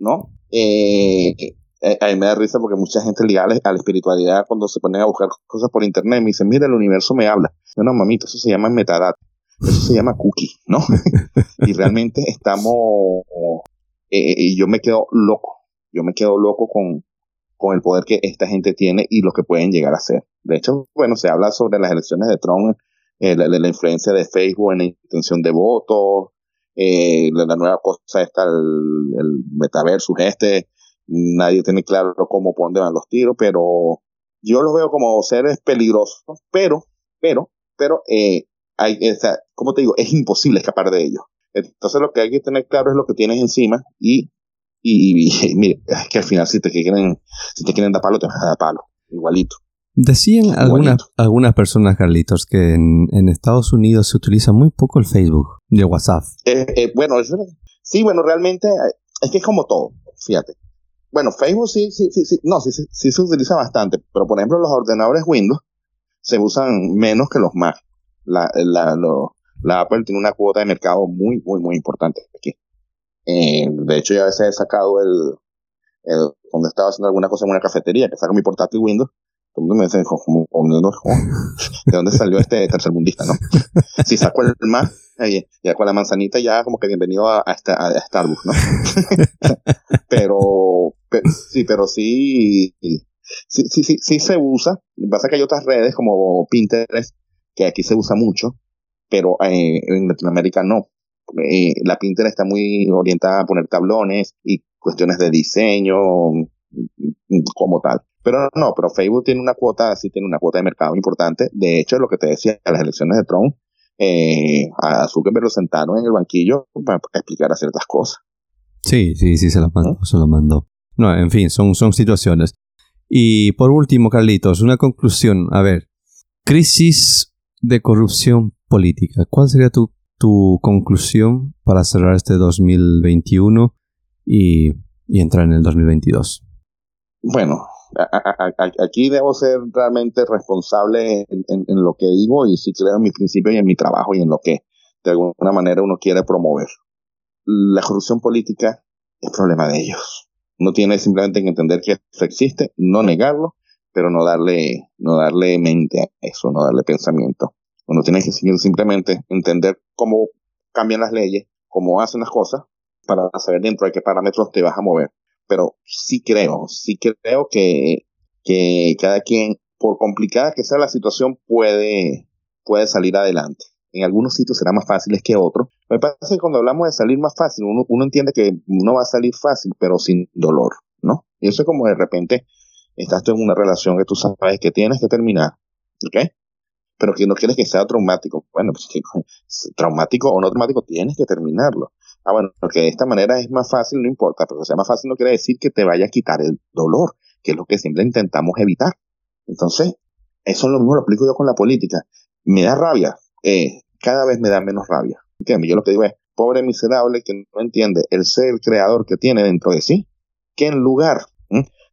¿no? Eh, eh, a mí me da risa porque mucha gente ligada a la espiritualidad cuando se ponen a buscar cosas por internet me dicen, mira, el universo me habla. Yo no, mamito, eso se llama metadata. Eso se llama cookie, ¿no? y realmente estamos, eh, y yo me quedo loco. Yo me quedo loco con, con el poder que esta gente tiene y lo que pueden llegar a hacer. De hecho, bueno, se habla sobre las elecciones de Trump, eh, la, la, influencia de Facebook en la intención de votos, eh, la, nueva cosa está el, el metaverso este, nadie tiene claro cómo por van los tiros, pero yo los veo como seres peligrosos, pero, pero, pero, eh, hay, como te digo, es imposible escapar de ellos. Entonces lo que hay que tener claro es lo que tienes encima y, y, y, mire, es que al final si te quieren, si te quieren dar palo, te van a dar palo, igualito. Decían algunas, algunas personas, Carlitos, que en, en, Estados Unidos se utiliza muy poco el Facebook y el WhatsApp. Eh, eh, bueno, sí, bueno, realmente es que es como todo, fíjate. Bueno, Facebook sí, sí, sí, sí, no, sí, sí, sí se utiliza bastante, pero por ejemplo los ordenadores Windows se usan menos que los Mac. La, la, la Apple tiene una cuota de mercado muy, muy, muy importante aquí. Eh, de hecho, yo a veces he sacado el, el, cuando estaba haciendo alguna cosa en una cafetería, que saco mi portátil Windows, todo el mundo me dice, ¿de dónde salió este tercermundista, no? si saco el Mac, ya con la manzanita ya como que bienvenido a, a, a Starbucks, ¿no? pero, sí, pero sí, sí, sí, sí, sí se usa. Lo que pasa es que hay otras redes como Pinterest, que aquí se usa mucho, pero eh, en Latinoamérica no. Eh, la Pinterest está muy orientada a poner tablones y cuestiones de diseño como tal. Pero no, pero Facebook tiene una cuota, sí tiene una cuota de mercado importante. De hecho, lo que te decía, las elecciones de Trump, eh, a Zuckerberg lo sentaron en el banquillo para explicar ciertas cosas. Sí, sí, sí, se lo mandó, se lo mandó. No, en fin, son, son situaciones. Y por último, Carlitos, una conclusión. A ver, crisis de corrupción política. ¿Cuál sería tu, tu conclusión para cerrar este 2021 y, y entrar en el 2022? Bueno, aquí debo ser realmente responsable en, lo que digo y si creo en mis principios y en mi trabajo y en lo que de alguna manera uno quiere promover. La corrupción política es problema de ellos. Uno tiene simplemente que entender que eso existe, no negarlo, pero no darle, no darle mente a eso, no darle pensamiento. Uno tiene que simplemente entender cómo cambian las leyes, cómo hacen las cosas, para saber dentro de qué parámetros te vas a mover pero sí creo, sí creo que, que cada quien, por complicada que sea la situación, puede, puede salir adelante. En algunos sitios será más fácil que otros. Me parece que cuando hablamos de salir más fácil, uno, uno entiende que uno va a salir fácil, pero sin dolor, ¿no? Y eso es como de repente estás tú en una relación que tú sabes que tienes que terminar, ¿ok? Pero que no quieres que sea traumático. Bueno, pues que traumático o no traumático, tienes que terminarlo. Ah, bueno, porque de esta manera es más fácil, no importa, pero que sea más fácil no quiere decir que te vaya a quitar el dolor, que es lo que siempre intentamos evitar. Entonces, eso es lo mismo lo aplico yo con la política. Me da rabia, eh, cada vez me da menos rabia. Yo lo que digo es, pobre miserable que no entiende el ser creador que tiene dentro de sí, que en lugar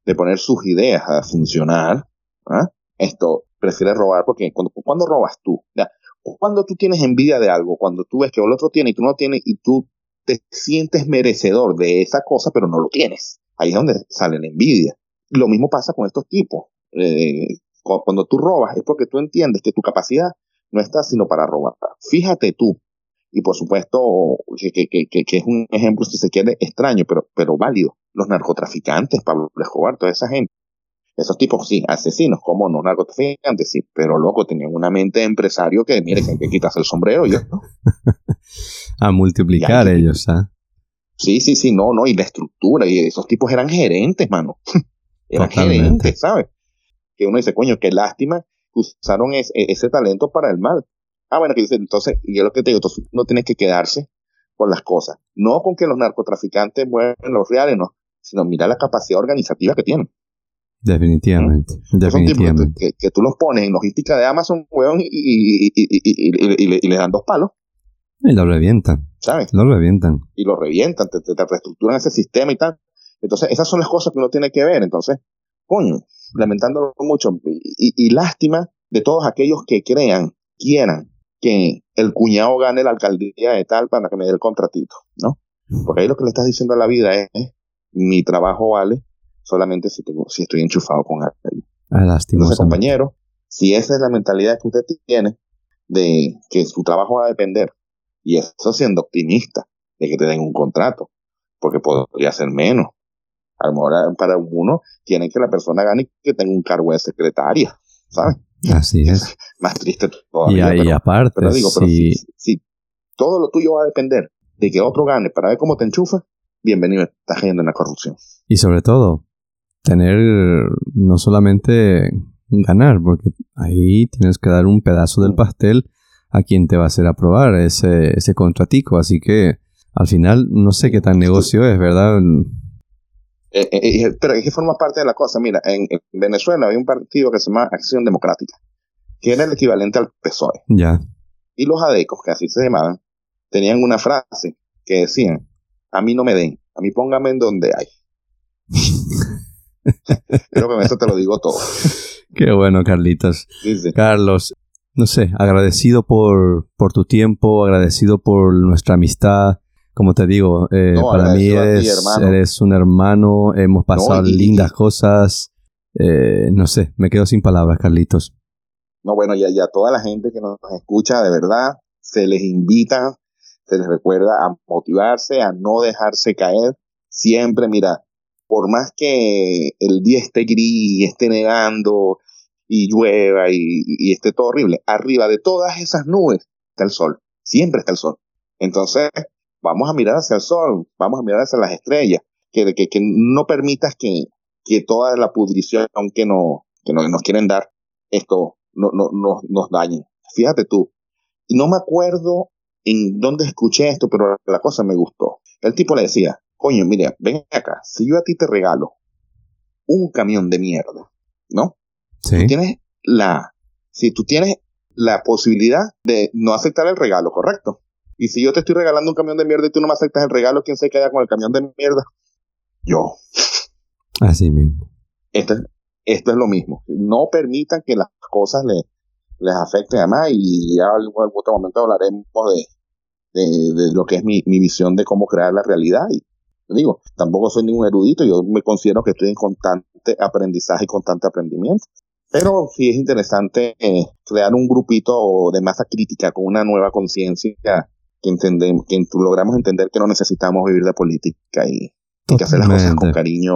de poner sus ideas a funcionar, ¿ah? esto prefiere robar, porque cuando, cuando robas tú, cuando tú tienes envidia de algo, cuando tú ves que el otro tiene y tú no tienes y tú te sientes merecedor de esa cosa, pero no lo tienes. Ahí es donde sale la envidia. Lo mismo pasa con estos tipos. Eh, cuando tú robas es porque tú entiendes que tu capacidad no está sino para robar. Fíjate tú, y por supuesto que, que, es un ejemplo, si se quiere, extraño, pero, pero válido. Los narcotraficantes, Pablo Escobar, toda esa gente. Esos tipos, sí, asesinos, como no narcotraficantes, sí, pero loco, tenían una mente de empresario que, mire, que hay que quitarse el sombrero. Yo, ¿no? a multiplicar ellos, ¿ah? Sí, sí, sí, no, no, y la estructura, y esos tipos eran gerentes, mano. eran gerentes, ¿sabes? Que uno dice, coño, qué lástima que usaron ese talento para el mal. Ah, bueno, que dice, entonces, y es lo que te digo, entonces uno tiene que quedarse con las cosas. No con que los narcotraficantes mueven los reales, no, sino mira la capacidad organizativa que tienen. Definitivamente, definitivamente. Que, tú los pones en logística de Amazon, weón, y, y, y, y, les dan dos palos. Y lo revientan. ¿Sabes? Lo revientan. Y lo revientan, te, reestructuran ese sistema y tal. Entonces, esas son las cosas que uno tiene que ver. Entonces, coño, lamentándolo mucho. Y, lástima de todos aquellos que crean, quieran que el cuñado gane la alcaldía de tal para que me dé el contratito, ¿no? Porque ahí lo que le estás diciendo a la vida es, mi trabajo vale solamente si, tengo, si estoy enchufado con alguien. Ah, lástima. Entonces, compañero, si esa es la mentalidad que usted tiene de que su trabajo va a depender y eso siendo optimista de que te den un contrato, porque podría ser menos. A lo mejor para uno tiene que la persona gane que tenga un cargo de secretaria, ¿sabes? Así es. Más triste todavía. Y, aparte, pero digo, si, todo lo tuyo va a depender de que otro gane para ver cómo te enchufa, bienvenido, estás cayendo en la corrupción. Y sobre todo, tener no solamente ganar, porque ahí tienes que dar un pedazo del pastel a quien te va a hacer aprobar ese, ese contratico. Así que al final no sé qué tan negocio es, ¿verdad? Eh, eh, eh, pero es que forma parte de la cosa. Mira, en, Venezuela había un partido que se llama Acción Democrática, que era el equivalente al PSOE. Ya. Y los ADECOS, que así se llamaban, tenían una frase que decían, a mí no me den, a mí póngame en donde hay. Creo que con eso te lo digo todo. Qué bueno, Carlitos. Carlos, no sé, agradecido por, por tu tiempo, agradecido por nuestra amistad. Como te digo, eh, para mí eres, eres, un hermano, hemos pasado lindas cosas. Eh, no sé, me quedo sin palabras, Carlitos. No, bueno, ya, ya toda la gente que nos escucha, de verdad, se les invita, se les recuerda a motivarse, a no dejarse caer. Siempre, mira, por más que el día esté gris, esté negando, y llueva y, esté todo horrible. Arriba de todas esas nubes está el sol. Siempre está el sol. Entonces, vamos a mirar hacia el sol, vamos a mirar hacia las estrellas, que, no permitas que, que toda la pudrición que, no, que nos quieren dar, esto no, no, no, nos dañe. Fíjate tú, y no me acuerdo en dónde escuché esto, pero la cosa me gustó. El tipo le decía, coño, mira, ven acá, si yo a ti te regalo un camión de mierda, ¿no? Sí. tienes la, si tú tienes la posibilidad de no aceptar el regalo, ¿correcto? Y si yo te estoy regalando un camión de mierda y tú no me aceptas el regalo, ¿quién se queda con el camión de mierda? Yo. Así mismo. Esto, esto es lo mismo. No permitan que las cosas le, les afecten a más y ya en algún otro momento hablaremos de, de, lo que es mi, mi, visión de cómo crear la realidad. Y digo, tampoco soy ningún erudito, yo me considero que estoy en constante aprendizaje y constante aprendimiento. Pero sí es interesante eh, crear un grupito de masa crítica con una nueva conciencia que entendemos, que logramos entender que no necesitamos vivir de política y, que hacer las cosas con cariño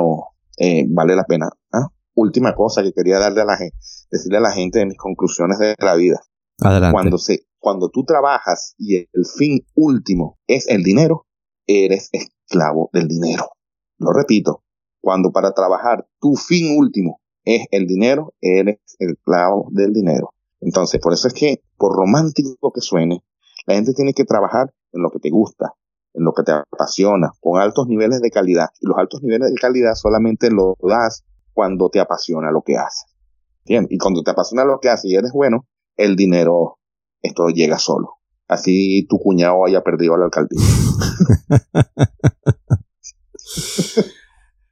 eh, vale la pena. ¿ah? Última cosa que quería darle a la gente, decirle a la gente de mis conclusiones de la vida. Adelante. Cuando se, cuando tú trabajas y el fin último es el dinero, eres esclavo del dinero. Lo repito, cuando para trabajar tu fin último es el dinero, eres esclavo del dinero. Entonces, por eso es que, por romántico que suene, la gente tiene que trabajar en lo que te gusta, en lo que te apasiona, con altos niveles de calidad. Y los altos niveles de calidad solamente lo das cuando te apasiona lo que haces. Bien, y cuando te apasiona lo que haces y eres bueno, el dinero, esto llega solo. Así tu cuñado haya perdido la alcaldía.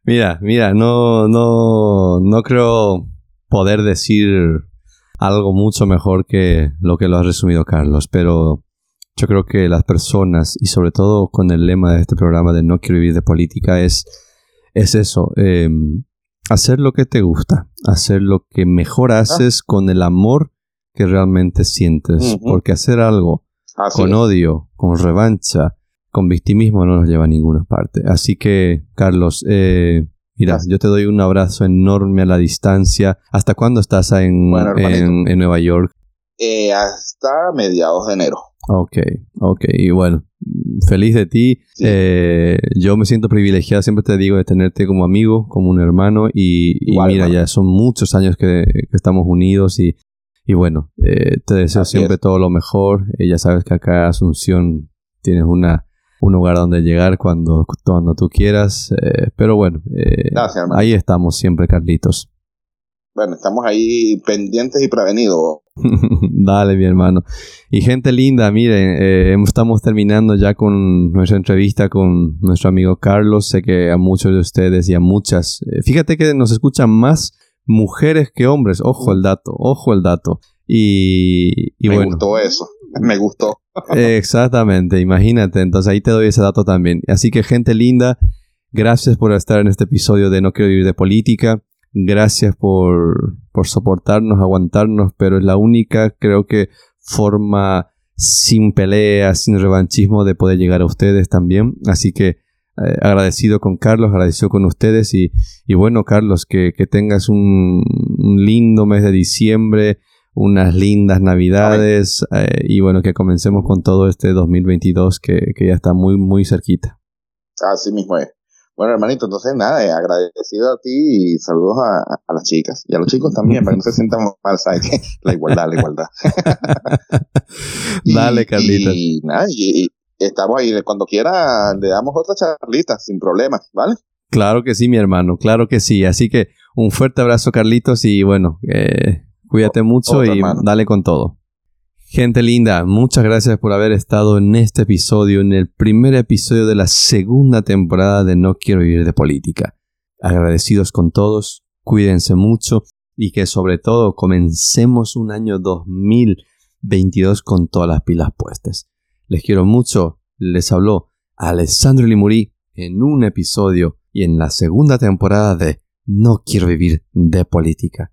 mira, mira, no, no, no creo poder decir algo mucho mejor que lo que lo ha resumido Carlos, pero yo creo que las personas, y sobre todo con el lema de este programa de no quiero vivir de política, es, es eso, em, hacer lo que te gusta, hacer lo que mejor ah. haces con el amor que realmente sientes, porque hacer algo con odio, con revancha, con victimismo no nos lleva a ninguna parte. Así que, Carlos, eh, mira, yo te doy un abrazo enorme a la distancia. ¿Hasta cuándo estás en, en, Nueva York? Eh, hasta mediados de enero. Ok, ok. Y bueno, feliz de ti. Eh, yo me siento privilegiado, siempre te digo, de tenerte como amigo, como un hermano. Y, mira, ya son muchos años que, estamos unidos y, y bueno, eh, te deseo siempre todo lo mejor. Eh, ya sabes que acá en Asunción tienes una, un lugar donde llegar cuando, cuando tú quieras. pero bueno, ahí estamos siempre, Carlitos. Bueno, estamos ahí pendientes y prevenidos. Dale, mi hermano. Y gente linda, miren, eh, estamos terminando ya con nuestra entrevista con nuestro amigo Carlos. Sé que a muchos de ustedes y a muchas, eh, fíjate que nos escuchan más mujeres que hombres. Ojo el dato, ojo el dato. Y, y Me gustó eso, me gustó. exactamente, imagínate. Entonces ahí te doy ese dato también. Así que gente linda, gracias por estar en este episodio de No quiero vivir de política. Gracias por, por soportarnos, aguantarnos, pero es la única, creo que, forma sin pelea, sin revanchismo de poder llegar a ustedes también. Así que eh, agradecido con Carlos, agradecido con ustedes y, y bueno, Carlos, que, que tengas un, lindo mes de diciembre, unas lindas navidades eh, y bueno, que comencemos con todo este 2022 que, que ya está muy, muy cerquita. Así mismo es. Bueno, hermanito, entonces nada, eh, agradecido a ti y saludos a, las chicas y a los chicos también, para que no se sientan mal, ¿sabes? la igualdad, la igualdad. Dale, Carlita. Y, nada, y, estamos ahí, cuando quiera le damos otra charlita, sin problema, ¿vale? Claro que sí, mi hermano, claro que sí. Así que un fuerte abrazo, Carlitos, y bueno, eh, cuídate mucho y dale con todo. Gente linda, muchas gracias por haber estado en este episodio, en el primer episodio de la segunda temporada de No Quiero Vivir de Política. Agradecidos con todos, cuídense mucho y que sobre todo comencemos un año 2022 con todas las pilas puestas. Les quiero mucho, les habló Alessandro Limurí en un episodio y en la segunda temporada de No Quiero Vivir de Política.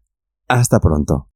Hasta pronto.